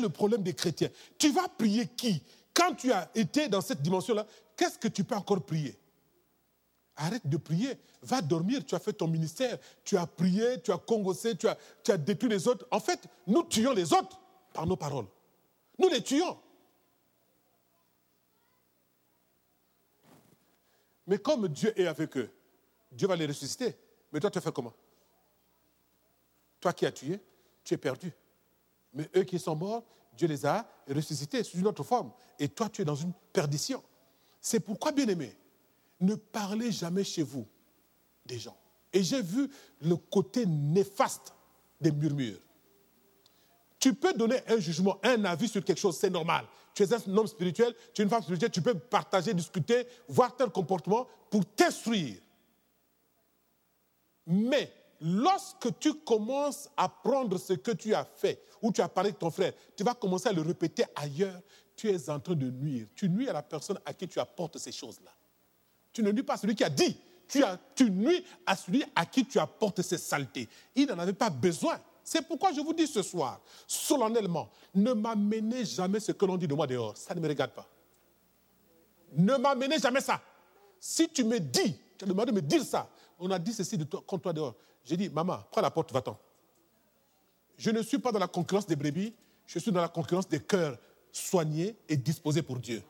le, problème des chrétiens. Tu vas prier qui? Quand tu as été dans cette dimension-là, qu'est-ce que tu peux encore prier? Arrête de prier. Va dormir. Tu as fait ton ministère. Tu as prié, tu as congossé, tu as, tu as détruit les autres. En fait, nous tuons les autres par nos paroles. Nous les tuons. Mais comme Dieu est avec eux, Dieu va les ressusciter. Mais toi, tu as fait comment? Toi qui as tué, tu es perdu. Mais eux qui sont morts, Dieu les a ressuscités sous une autre forme. Et toi, tu es dans une perdition. C'est pourquoi, bien aimé, ne parlez jamais chez vous des gens. Et j'ai vu le côté néfaste des murmures. Tu peux donner un jugement, un avis sur quelque chose, c'est normal. Tu es un homme spirituel, tu es une femme spirituelle, tu peux partager, discuter, voir tel comportement pour t'instruire. Mais lorsque tu commences à prendre ce que tu as fait, ou tu as parlé de ton frère, tu vas commencer à le répéter ailleurs, tu es en train de nuire. Tu nuis à la personne à qui tu apportes ces choses-là. Tu ne nuis pas à celui qui a dit. Tu, as, tu nuis à celui à qui tu apportes ces saletés. Il n'en avait pas besoin. C'est pourquoi je vous dis ce soir, solennellement, ne m'amenez jamais ce que l'on dit de moi dehors. Ça ne me regarde pas. Ne m'amenez jamais ça. Si tu me dis, tu as demandé de me dire ça, on a dit ceci de toi, contre toi dehors. J'ai dit, maman, prends la porte, va-t'en. Je ne suis pas dans la concurrence des brebis, Je suis dans la concurrence des cœurs soignés et disposés pour Dieu.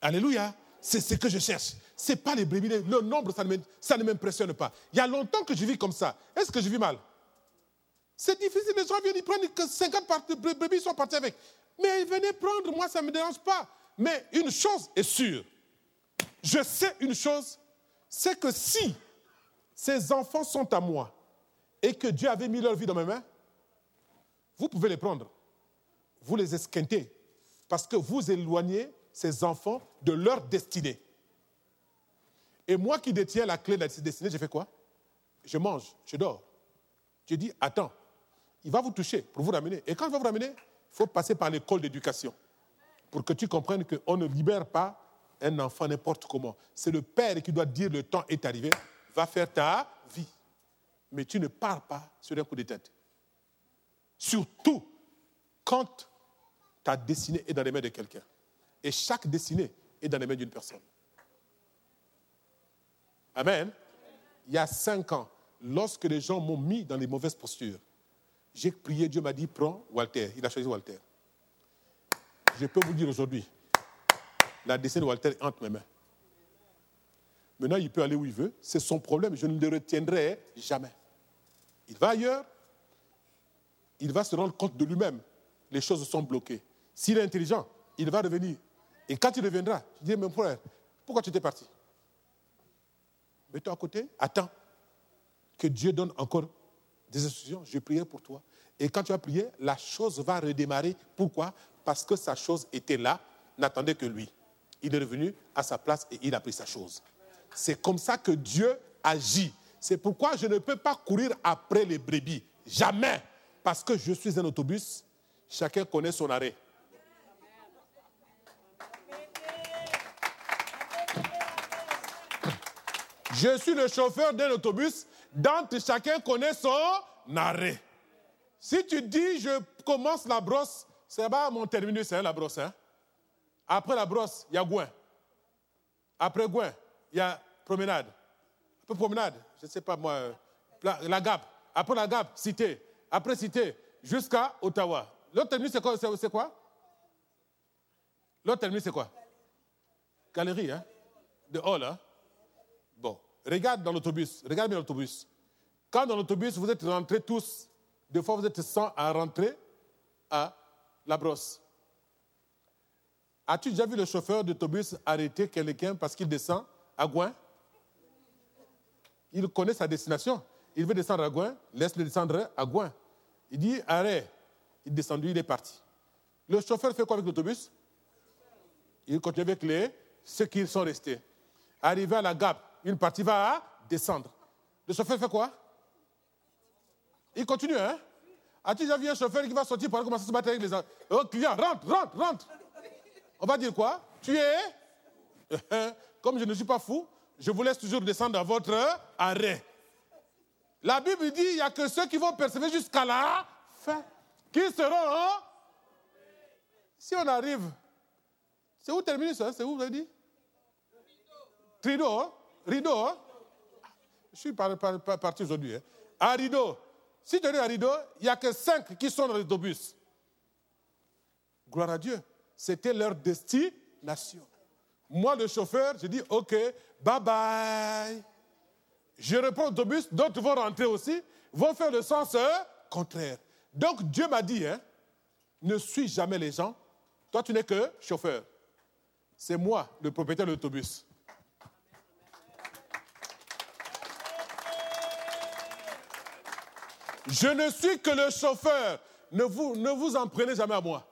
Alléluia. C'est ce que je cherche. Ce n'est pas les brebis. Le nombre, ça ne m'impressionne pas. Il y a longtemps que je vis comme ça. Est-ce que je vis mal? C'est difficile. Les gens viennent, ils prennent que 50 brebis, ils sont partis avec. Mais venez prendre, moi, ça ne me dérange pas. Mais une chose est sûre. Je sais une chose, c'est que si ces enfants sont à moi et que Dieu avait mis leur vie dans mes mains, vous pouvez les prendre. Vous les esquintez parce que vous éloignez ces enfants de leur destinée. Et moi qui détiens la clé de cette destinée, je fais quoi? Je mange, je dors. Je dis, attends, il va vous toucher pour vous ramener. Et quand il va vous ramener, il faut passer par l'école d'éducation pour que tu comprennes qu'on ne libère pas un enfant n'importe comment. C'est le père qui doit dire le temps est arrivé, va faire ta vie. Mais tu ne pars pas sur un coup de tête. Surtout quand ta destinée est dans les mains de quelqu'un. Et chaque destinée est dans les mains d'une personne. Amen. Il y a cinq ans, lorsque les gens m'ont mis dans les mauvaises postures, j'ai prié, Dieu m'a dit, prends Walter. Il a choisi Walter. Je peux vous dire aujourd'hui, la destinée de Walter entre mes mains. Maintenant, il peut aller où il veut. C'est son problème. Je ne le retiendrai jamais. Il va ailleurs. Il va se rendre compte de lui-même. Les choses sont bloquées. S'il est intelligent, il va revenir. Et quand il reviendra, je dis, mon frère, pourquoi tu étais parti? Mets-toi à côté, attends que Dieu donne encore des instructions. Je prierai pour toi. Et quand tu vas prier, la chose va redémarrer. Pourquoi? Parce que sa chose était là, n'attendait que lui. Il est revenu à sa place et il a pris sa chose. C'est comme ça que Dieu agit. C'est pourquoi je ne peux pas courir après les brebis. Jamais. Parce que je suis un autobus. Chacun connaît son arrêt. Je suis le chauffeur d'un autobus dont chacun connaît son arrêt. Si tu dis je commence la brosse, c'est pas mon terminus, hein, la brosse. Hein? Après la brosse, il y a Gouin. Après Gouin, il y a promenade. Après promenade, je ne sais pas moi, la, Gap. Après la Gap, Cité. Après Cité, jusqu'à Ottawa. L'autre terminus, c'est quoi, c'est quoi? L'autre terminus, c'est quoi? Galerie, hein? De hall, hein? Bon. Regarde dans l'autobus. Regarde bien l'autobus. Quand dans l'autobus, vous êtes rentrés tous, des fois vous êtes 100 à rentrer à la brosse. As-tu déjà vu le chauffeur d'autobus arrêter quelqu'un parce qu'il descend? À Gouin Il connaît sa destination. Il veut descendre à Gouin, laisse-le descendre à Gouin. Il dit arrête. Il est descendu, il est parti. Le chauffeur fait quoi avec l'autobus? Il continue avec les, ceux qui sont restés. Arrivé à la gap, une partie va descendre. Le chauffeur fait quoi? Il continue, hein? As-tu déjà vu un chauffeur qui va sortir pour commencer à se battre avec les Oh, client, rentre, rentre, rentre. On va dire quoi? Tu es Comme je ne suis pas fou, je vous laisse toujours descendre à votre arrêt. La Bible dit il n'y a que ceux qui vont persévérer jusqu'à la fin qui seront. Si on arrive, c'est où termine ça? C'est où vous avez dit? Trido, rideau. Hein? Je suis parti aujourd'hui. Hein? À rideau. Si tu es à rideau, il n'y a que cinq qui sont dans l'autobus. Gloire à Dieu. C'était leur destination. Moi, le chauffeur, je dis OK, bye bye. Je reprends l'autobus, d'autres vont rentrer aussi, vont faire le sens contraire. Donc Dieu m'a dit, hein, ne suis jamais les gens. Toi, tu n'es que chauffeur. C'est moi, le propriétaire de l'autobus. Je ne suis que le chauffeur. Ne vous, ne vous en prenez jamais à moi.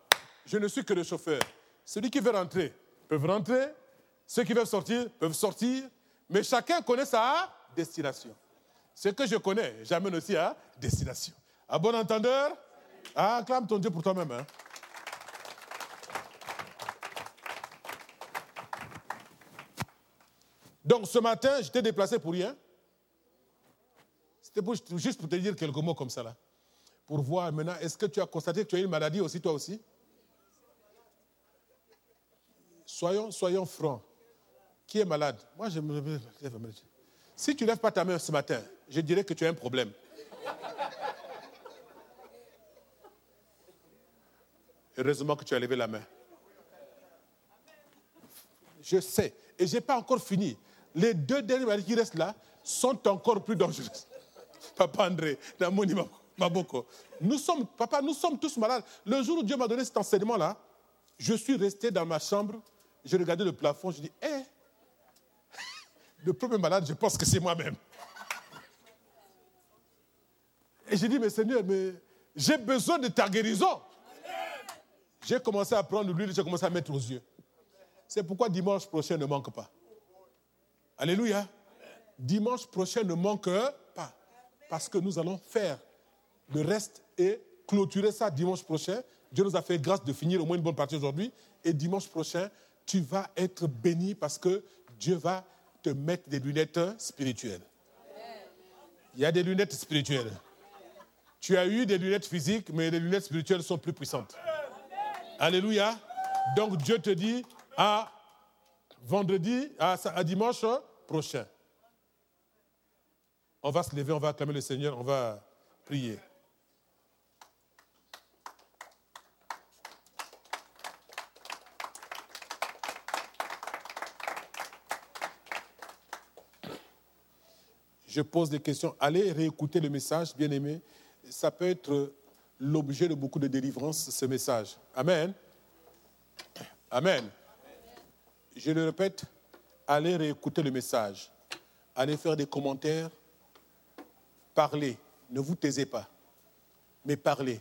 Je ne suis que le chauffeur. Celui qui veut rentrer peut rentrer. Ceux qui veulent sortir peuvent sortir. Mais chacun connaît sa destination. Ce que je connais, j'amène aussi à destination. À bon entendeur, acclame ton Dieu pour toi-même. Hein. Donc ce matin, j'étais déplacé pour rien. C'était juste pour te dire quelques mots comme ça là. Pour voir maintenant, est-ce que tu as constaté que tu as une maladie aussi, toi aussi? Soyons, soyons francs. Qui est malade Moi, je me lève. Si tu ne lèves pas ta main ce matin, je dirais que tu as un problème. Heureusement que tu as levé la main. Je sais. Et je n'ai pas encore fini. Les deux dernières maladies qui restent là sont encore plus dangereuses. Papa André, Namoni Maboko. Nous sommes, papa, nous sommes tous malades. Le jour où Dieu m'a donné cet enseignement-là, je suis resté dans ma chambre, je regardais le plafond, je dis, hé, le premier malade, je pense que c'est moi-même. Et j'ai dit, mais Seigneur, mais j'ai besoin de ta guérison. J'ai commencé à prendre l'huile, j'ai commencé à mettre aux yeux. C'est pourquoi dimanche prochain ne manque pas. Alléluia. Dimanche prochain ne manque pas. Parce que nous allons faire le reste et clôturer ça dimanche prochain. Dieu nous a fait grâce de finir au moins une bonne partie aujourd'hui. Et dimanche prochain, tu vas être béni parce que Dieu va mettre des lunettes spirituelles. Il y a des lunettes spirituelles. Tu as eu des lunettes physiques, mais les lunettes spirituelles sont plus puissantes. Alléluia. Donc Dieu te dit à vendredi, à, à dimanche prochain. On va se lever, on va acclamer le Seigneur, on va prier. Je pose des questions. Allez réécouter le message, bien aimé. Ça peut être l'objet de beaucoup de délivrances, ce message. Amen. Amen. Je le répète, allez réécouter le message. Allez faire des commentaires. Parlez. Ne vous taisez pas. Mais parlez.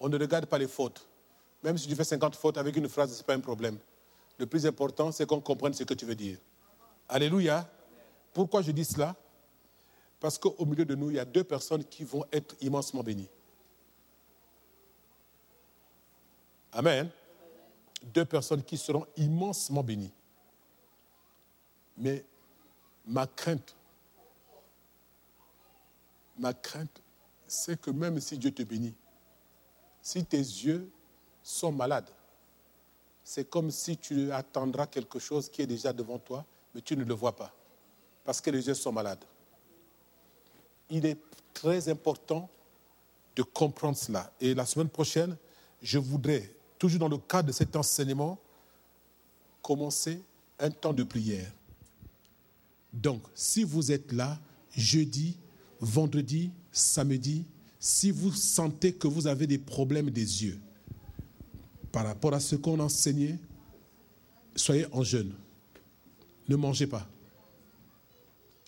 On ne regarde pas les fautes. Même si tu fais 50 fautes avec une phrase, ce n'est pas un problème. Le plus important, c'est qu'on comprenne ce que tu veux dire. Alléluia. Pourquoi je dis cela? Parce qu'au milieu de nous, il y a deux personnes qui vont être immensement bénies. Amen. Deux personnes qui seront immensement bénies. Mais ma crainte, ma crainte, c'est que même si Dieu te bénit, si tes yeux sont malades, c'est comme si tu attendras quelque chose qui est déjà devant toi, mais tu ne le vois pas, parce que les yeux sont malades. Il est très important de comprendre cela. Et la semaine prochaine, je voudrais, toujours dans le cadre de cet enseignement, commencer un temps de prière. Donc, si vous êtes là, jeudi, vendredi, samedi, si vous sentez que vous avez des problèmes des yeux par rapport à ce qu'on a enseigné, soyez en jeûne. Ne mangez pas.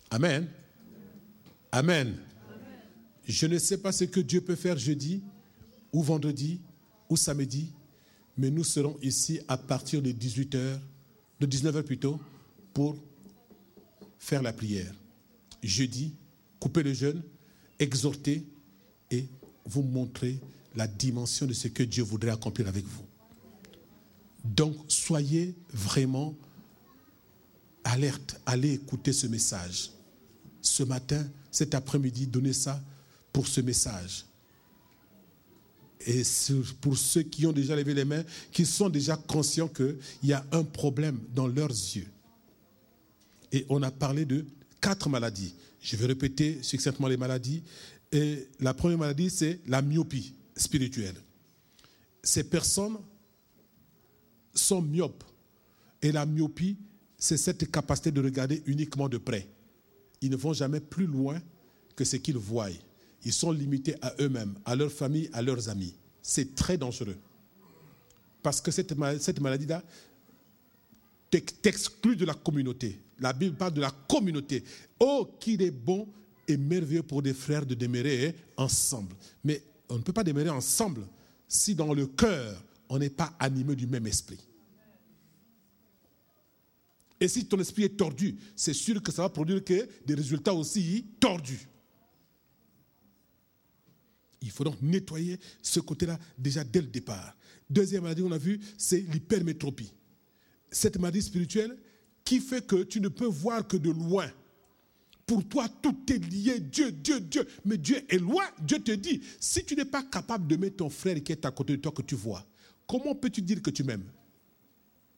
Amen. Amen. Je ne sais pas ce que Dieu peut faire jeudi ou vendredi ou samedi, mais nous serons ici à partir de 18h, de 19h plutôt, pour faire la prière. Jeudi, couper le jeûne, exhorter et vous montrer la dimension de ce que Dieu voudrait accomplir avec vous. Donc, soyez vraiment alerte, allez écouter ce message. Ce matin, cet après-midi, donnez ça pour ce message. Et pour ceux qui ont déjà levé les mains, qui sont déjà conscients qu'il y a un problème dans leurs yeux. Et on a parlé de quatre maladies. Je vais répéter succinctement les maladies. Et la première maladie, c'est la myopie spirituelle. Ces personnes sont myopes. Et la myopie, c'est cette capacité de regarder uniquement de près. Ils ne vont jamais plus loin que ce qu'ils voient. Ils sont limités à eux-mêmes, à leur famille, à leurs amis. C'est très dangereux. Parce que cette, maladie-là t'exclut de la communauté. La Bible parle de la communauté. Oh, qu'il est bon et merveilleux pour des frères de demeurer ensemble. Mais on ne peut pas demeurer ensemble si dans le cœur, on n'est pas animé du même esprit. Et si ton esprit est tordu, c'est sûr que ça va produire des résultats aussi tordus. Il faut donc nettoyer ce côté-là déjà dès le départ. Deuxième maladie qu'on a vu, c'est l'hypermétropie. Cette maladie spirituelle, qui fait que tu ne peux voir que de loin. Pour toi, tout est lié, Dieu, Dieu, Dieu. Mais Dieu est loin. Dieu te dit, si tu n'es pas capable de mettre ton frère qui est à côté de toi que tu vois, comment peux-tu dire que tu m'aimes?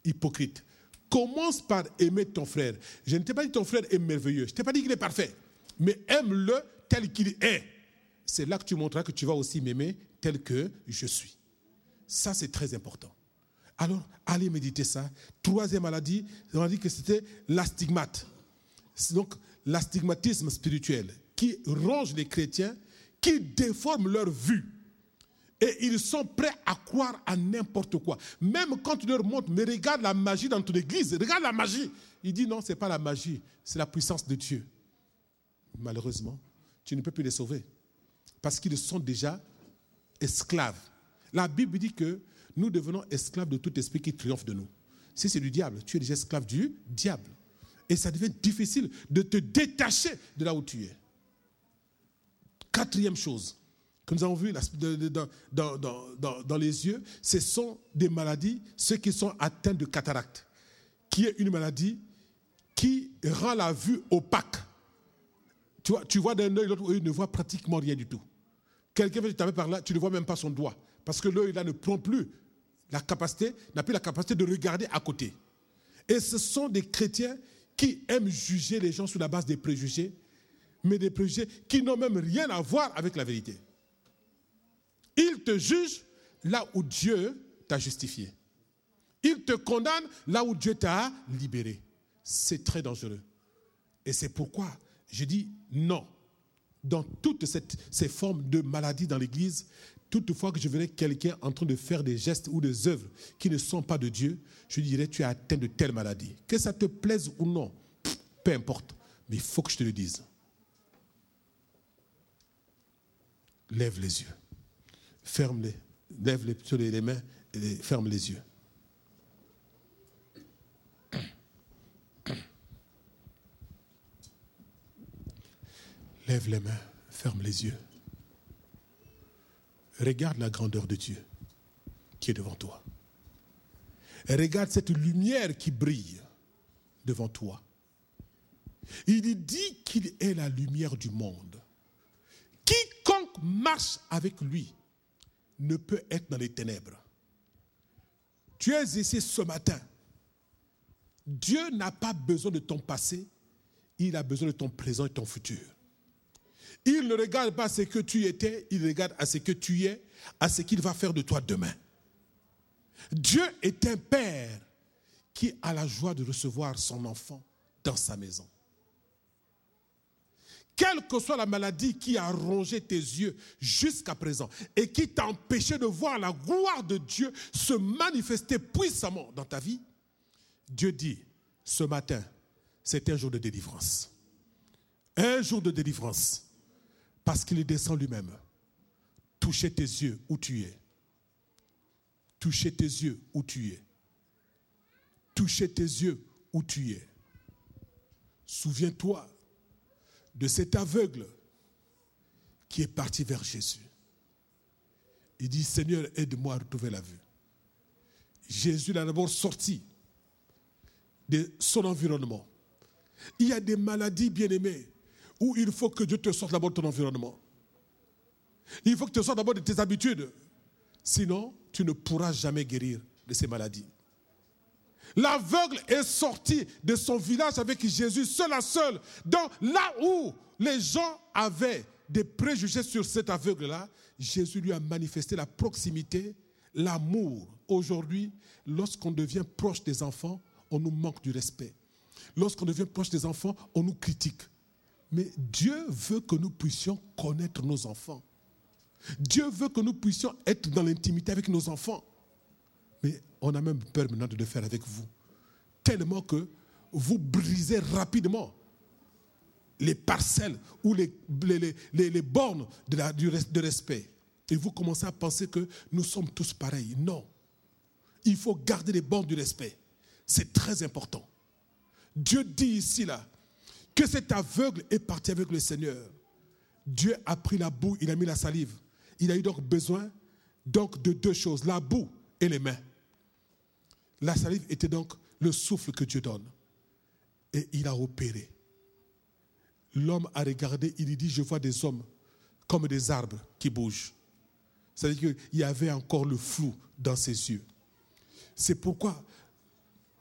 Hypocrite. Commence par aimer ton frère. Je ne t'ai pas dit ton frère est merveilleux. Je ne t'ai pas dit qu'il est parfait. Mais aime-le tel qu'il est. C'est là que tu montreras que tu vas aussi m'aimer tel que je suis. Ça, c'est très important. Alors, allez méditer ça. Troisième maladie, on a dit que c'était l'astigmate. Donc, l'astigmatisme spirituel qui ronge les chrétiens, qui déforme leur vue. Et ils sont prêts à croire à n'importe quoi. Même quand tu leur montres, mais regarde la magie dans ton église, regarde la magie. Il dit non, ce n'est pas la magie, c'est la puissance de Dieu. Malheureusement, tu ne peux plus les sauver. Parce qu'ils sont déjà esclaves. La Bible dit que nous devenons esclaves de tout esprit qui triomphe de nous. Si c'est du diable, tu es déjà esclave du diable. Et ça devient difficile de te détacher de là où tu es. Quatrième chose que nous avons vu dans, les yeux, ce sont des maladies, ceux qui sont atteints de cataracte, qui est une maladie qui rend la vue opaque. Tu vois, tu vois d'un œil, l'autre œil ne voit pratiquement rien du tout. Quelqu'un veut taper par là, tu ne vois même pas son doigt. Parce que l'œil là ne prend plus la capacité, n'a plus la capacité de regarder à côté. Et ce sont des chrétiens qui aiment juger les gens sur la base des préjugés, mais des préjugés qui n'ont même rien à voir avec la vérité. Ils te jugent là où Dieu t'a justifié. Ils te condamnent là où Dieu t'a libéré. C'est très dangereux. Et c'est pourquoi je dis non. Dans toutes ces formes de maladies dans l'Église, toutefois que je verrai quelqu'un en train de faire des gestes ou des œuvres qui ne sont pas de Dieu, je dirais tu es atteint de telle maladie. Que ça te plaise ou non, peu importe. Mais il faut que je te le dise. Lève les yeux. Ferme-les. Lève les, mains et ferme les yeux. Lève les mains, ferme les yeux. Regarde la grandeur de Dieu qui est devant toi. Regarde cette lumière qui brille devant toi. Il dit qu'il est la lumière du monde. Quiconque marche avec lui ne peut être dans les ténèbres. Tu es ici ce matin. Dieu n'a pas besoin de ton passé, il a besoin de ton présent et ton futur. Il ne regarde pas ce que tu étais, il regarde à ce que tu es, à ce qu'il va faire de toi demain. Dieu est un père qui a la joie de recevoir son enfant dans sa maison. Quelle que soit la maladie qui a rongé tes yeux jusqu'à présent et qui t'a empêché de voir la gloire de Dieu se manifester puissamment dans ta vie, Dieu dit, ce matin, c'est un jour de délivrance. Un jour de délivrance. Parce qu'il descend lui-même. Toucher tes yeux où tu es. Toucher tes yeux où tu es. Toucher tes yeux où tu es. Souviens-toi de cet aveugle qui est parti vers Jésus. Il dit, Seigneur, aide-moi à retrouver la vue. Jésus l'a d'abord sorti de son environnement. Il y a des maladies, bien aimées, où il faut que Dieu te sorte d'abord de ton environnement. Il faut que tu sortes d'abord de tes habitudes. Sinon, tu ne pourras jamais guérir de ces maladies. L'aveugle est sorti de son village avec Jésus, seul à seul. Donc là où les gens avaient des préjugés sur cet aveugle-là, Jésus lui a manifesté la proximité, l'amour. Aujourd'hui, lorsqu'on devient proche des enfants, on nous manque du respect. Lorsqu'on devient proche des enfants, on nous critique. Mais Dieu veut que nous puissions connaître nos enfants. Dieu veut que nous puissions être dans l'intimité avec nos enfants. Mais on a même peur maintenant de le faire avec vous. Tellement que vous brisez rapidement les parcelles ou les, bornes de, du, respect. Et vous commencez à penser que nous sommes tous pareils. Non. Il faut garder les bornes du respect. C'est très important. Dieu dit ici, là, que cet aveugle est parti avec le Seigneur. Dieu a pris la boue, il a mis la salive. Il a eu donc besoin donc de deux choses, la boue et les mains. La salive était donc le souffle que Dieu donne. Et il a opéré. L'homme a regardé, il dit, je vois des hommes comme des arbres qui bougent. C'est-à-dire qu'il y avait encore le flou dans ses yeux. C'est pourquoi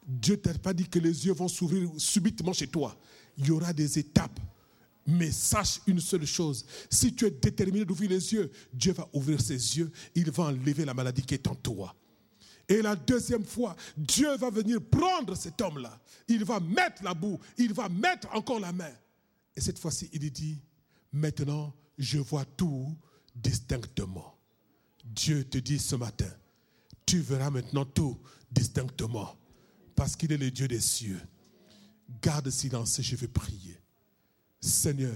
Dieu t'a pas dit que les yeux vont s'ouvrir subitement chez toi. Il y aura des étapes. Mais sache une seule chose, si tu es déterminé d'ouvrir les yeux, Dieu va ouvrir ses yeux, il va enlever la maladie qui est en toi. Et la deuxième fois, Dieu va venir prendre cet homme-là. Il va mettre la boue, il va mettre encore la main. Et cette fois-ci, il dit, maintenant, je vois tout distinctement. Dieu te dit ce matin, tu verras maintenant tout distinctement, parce qu'il est le Dieu des cieux. Garde silence, je vais prier. Seigneur,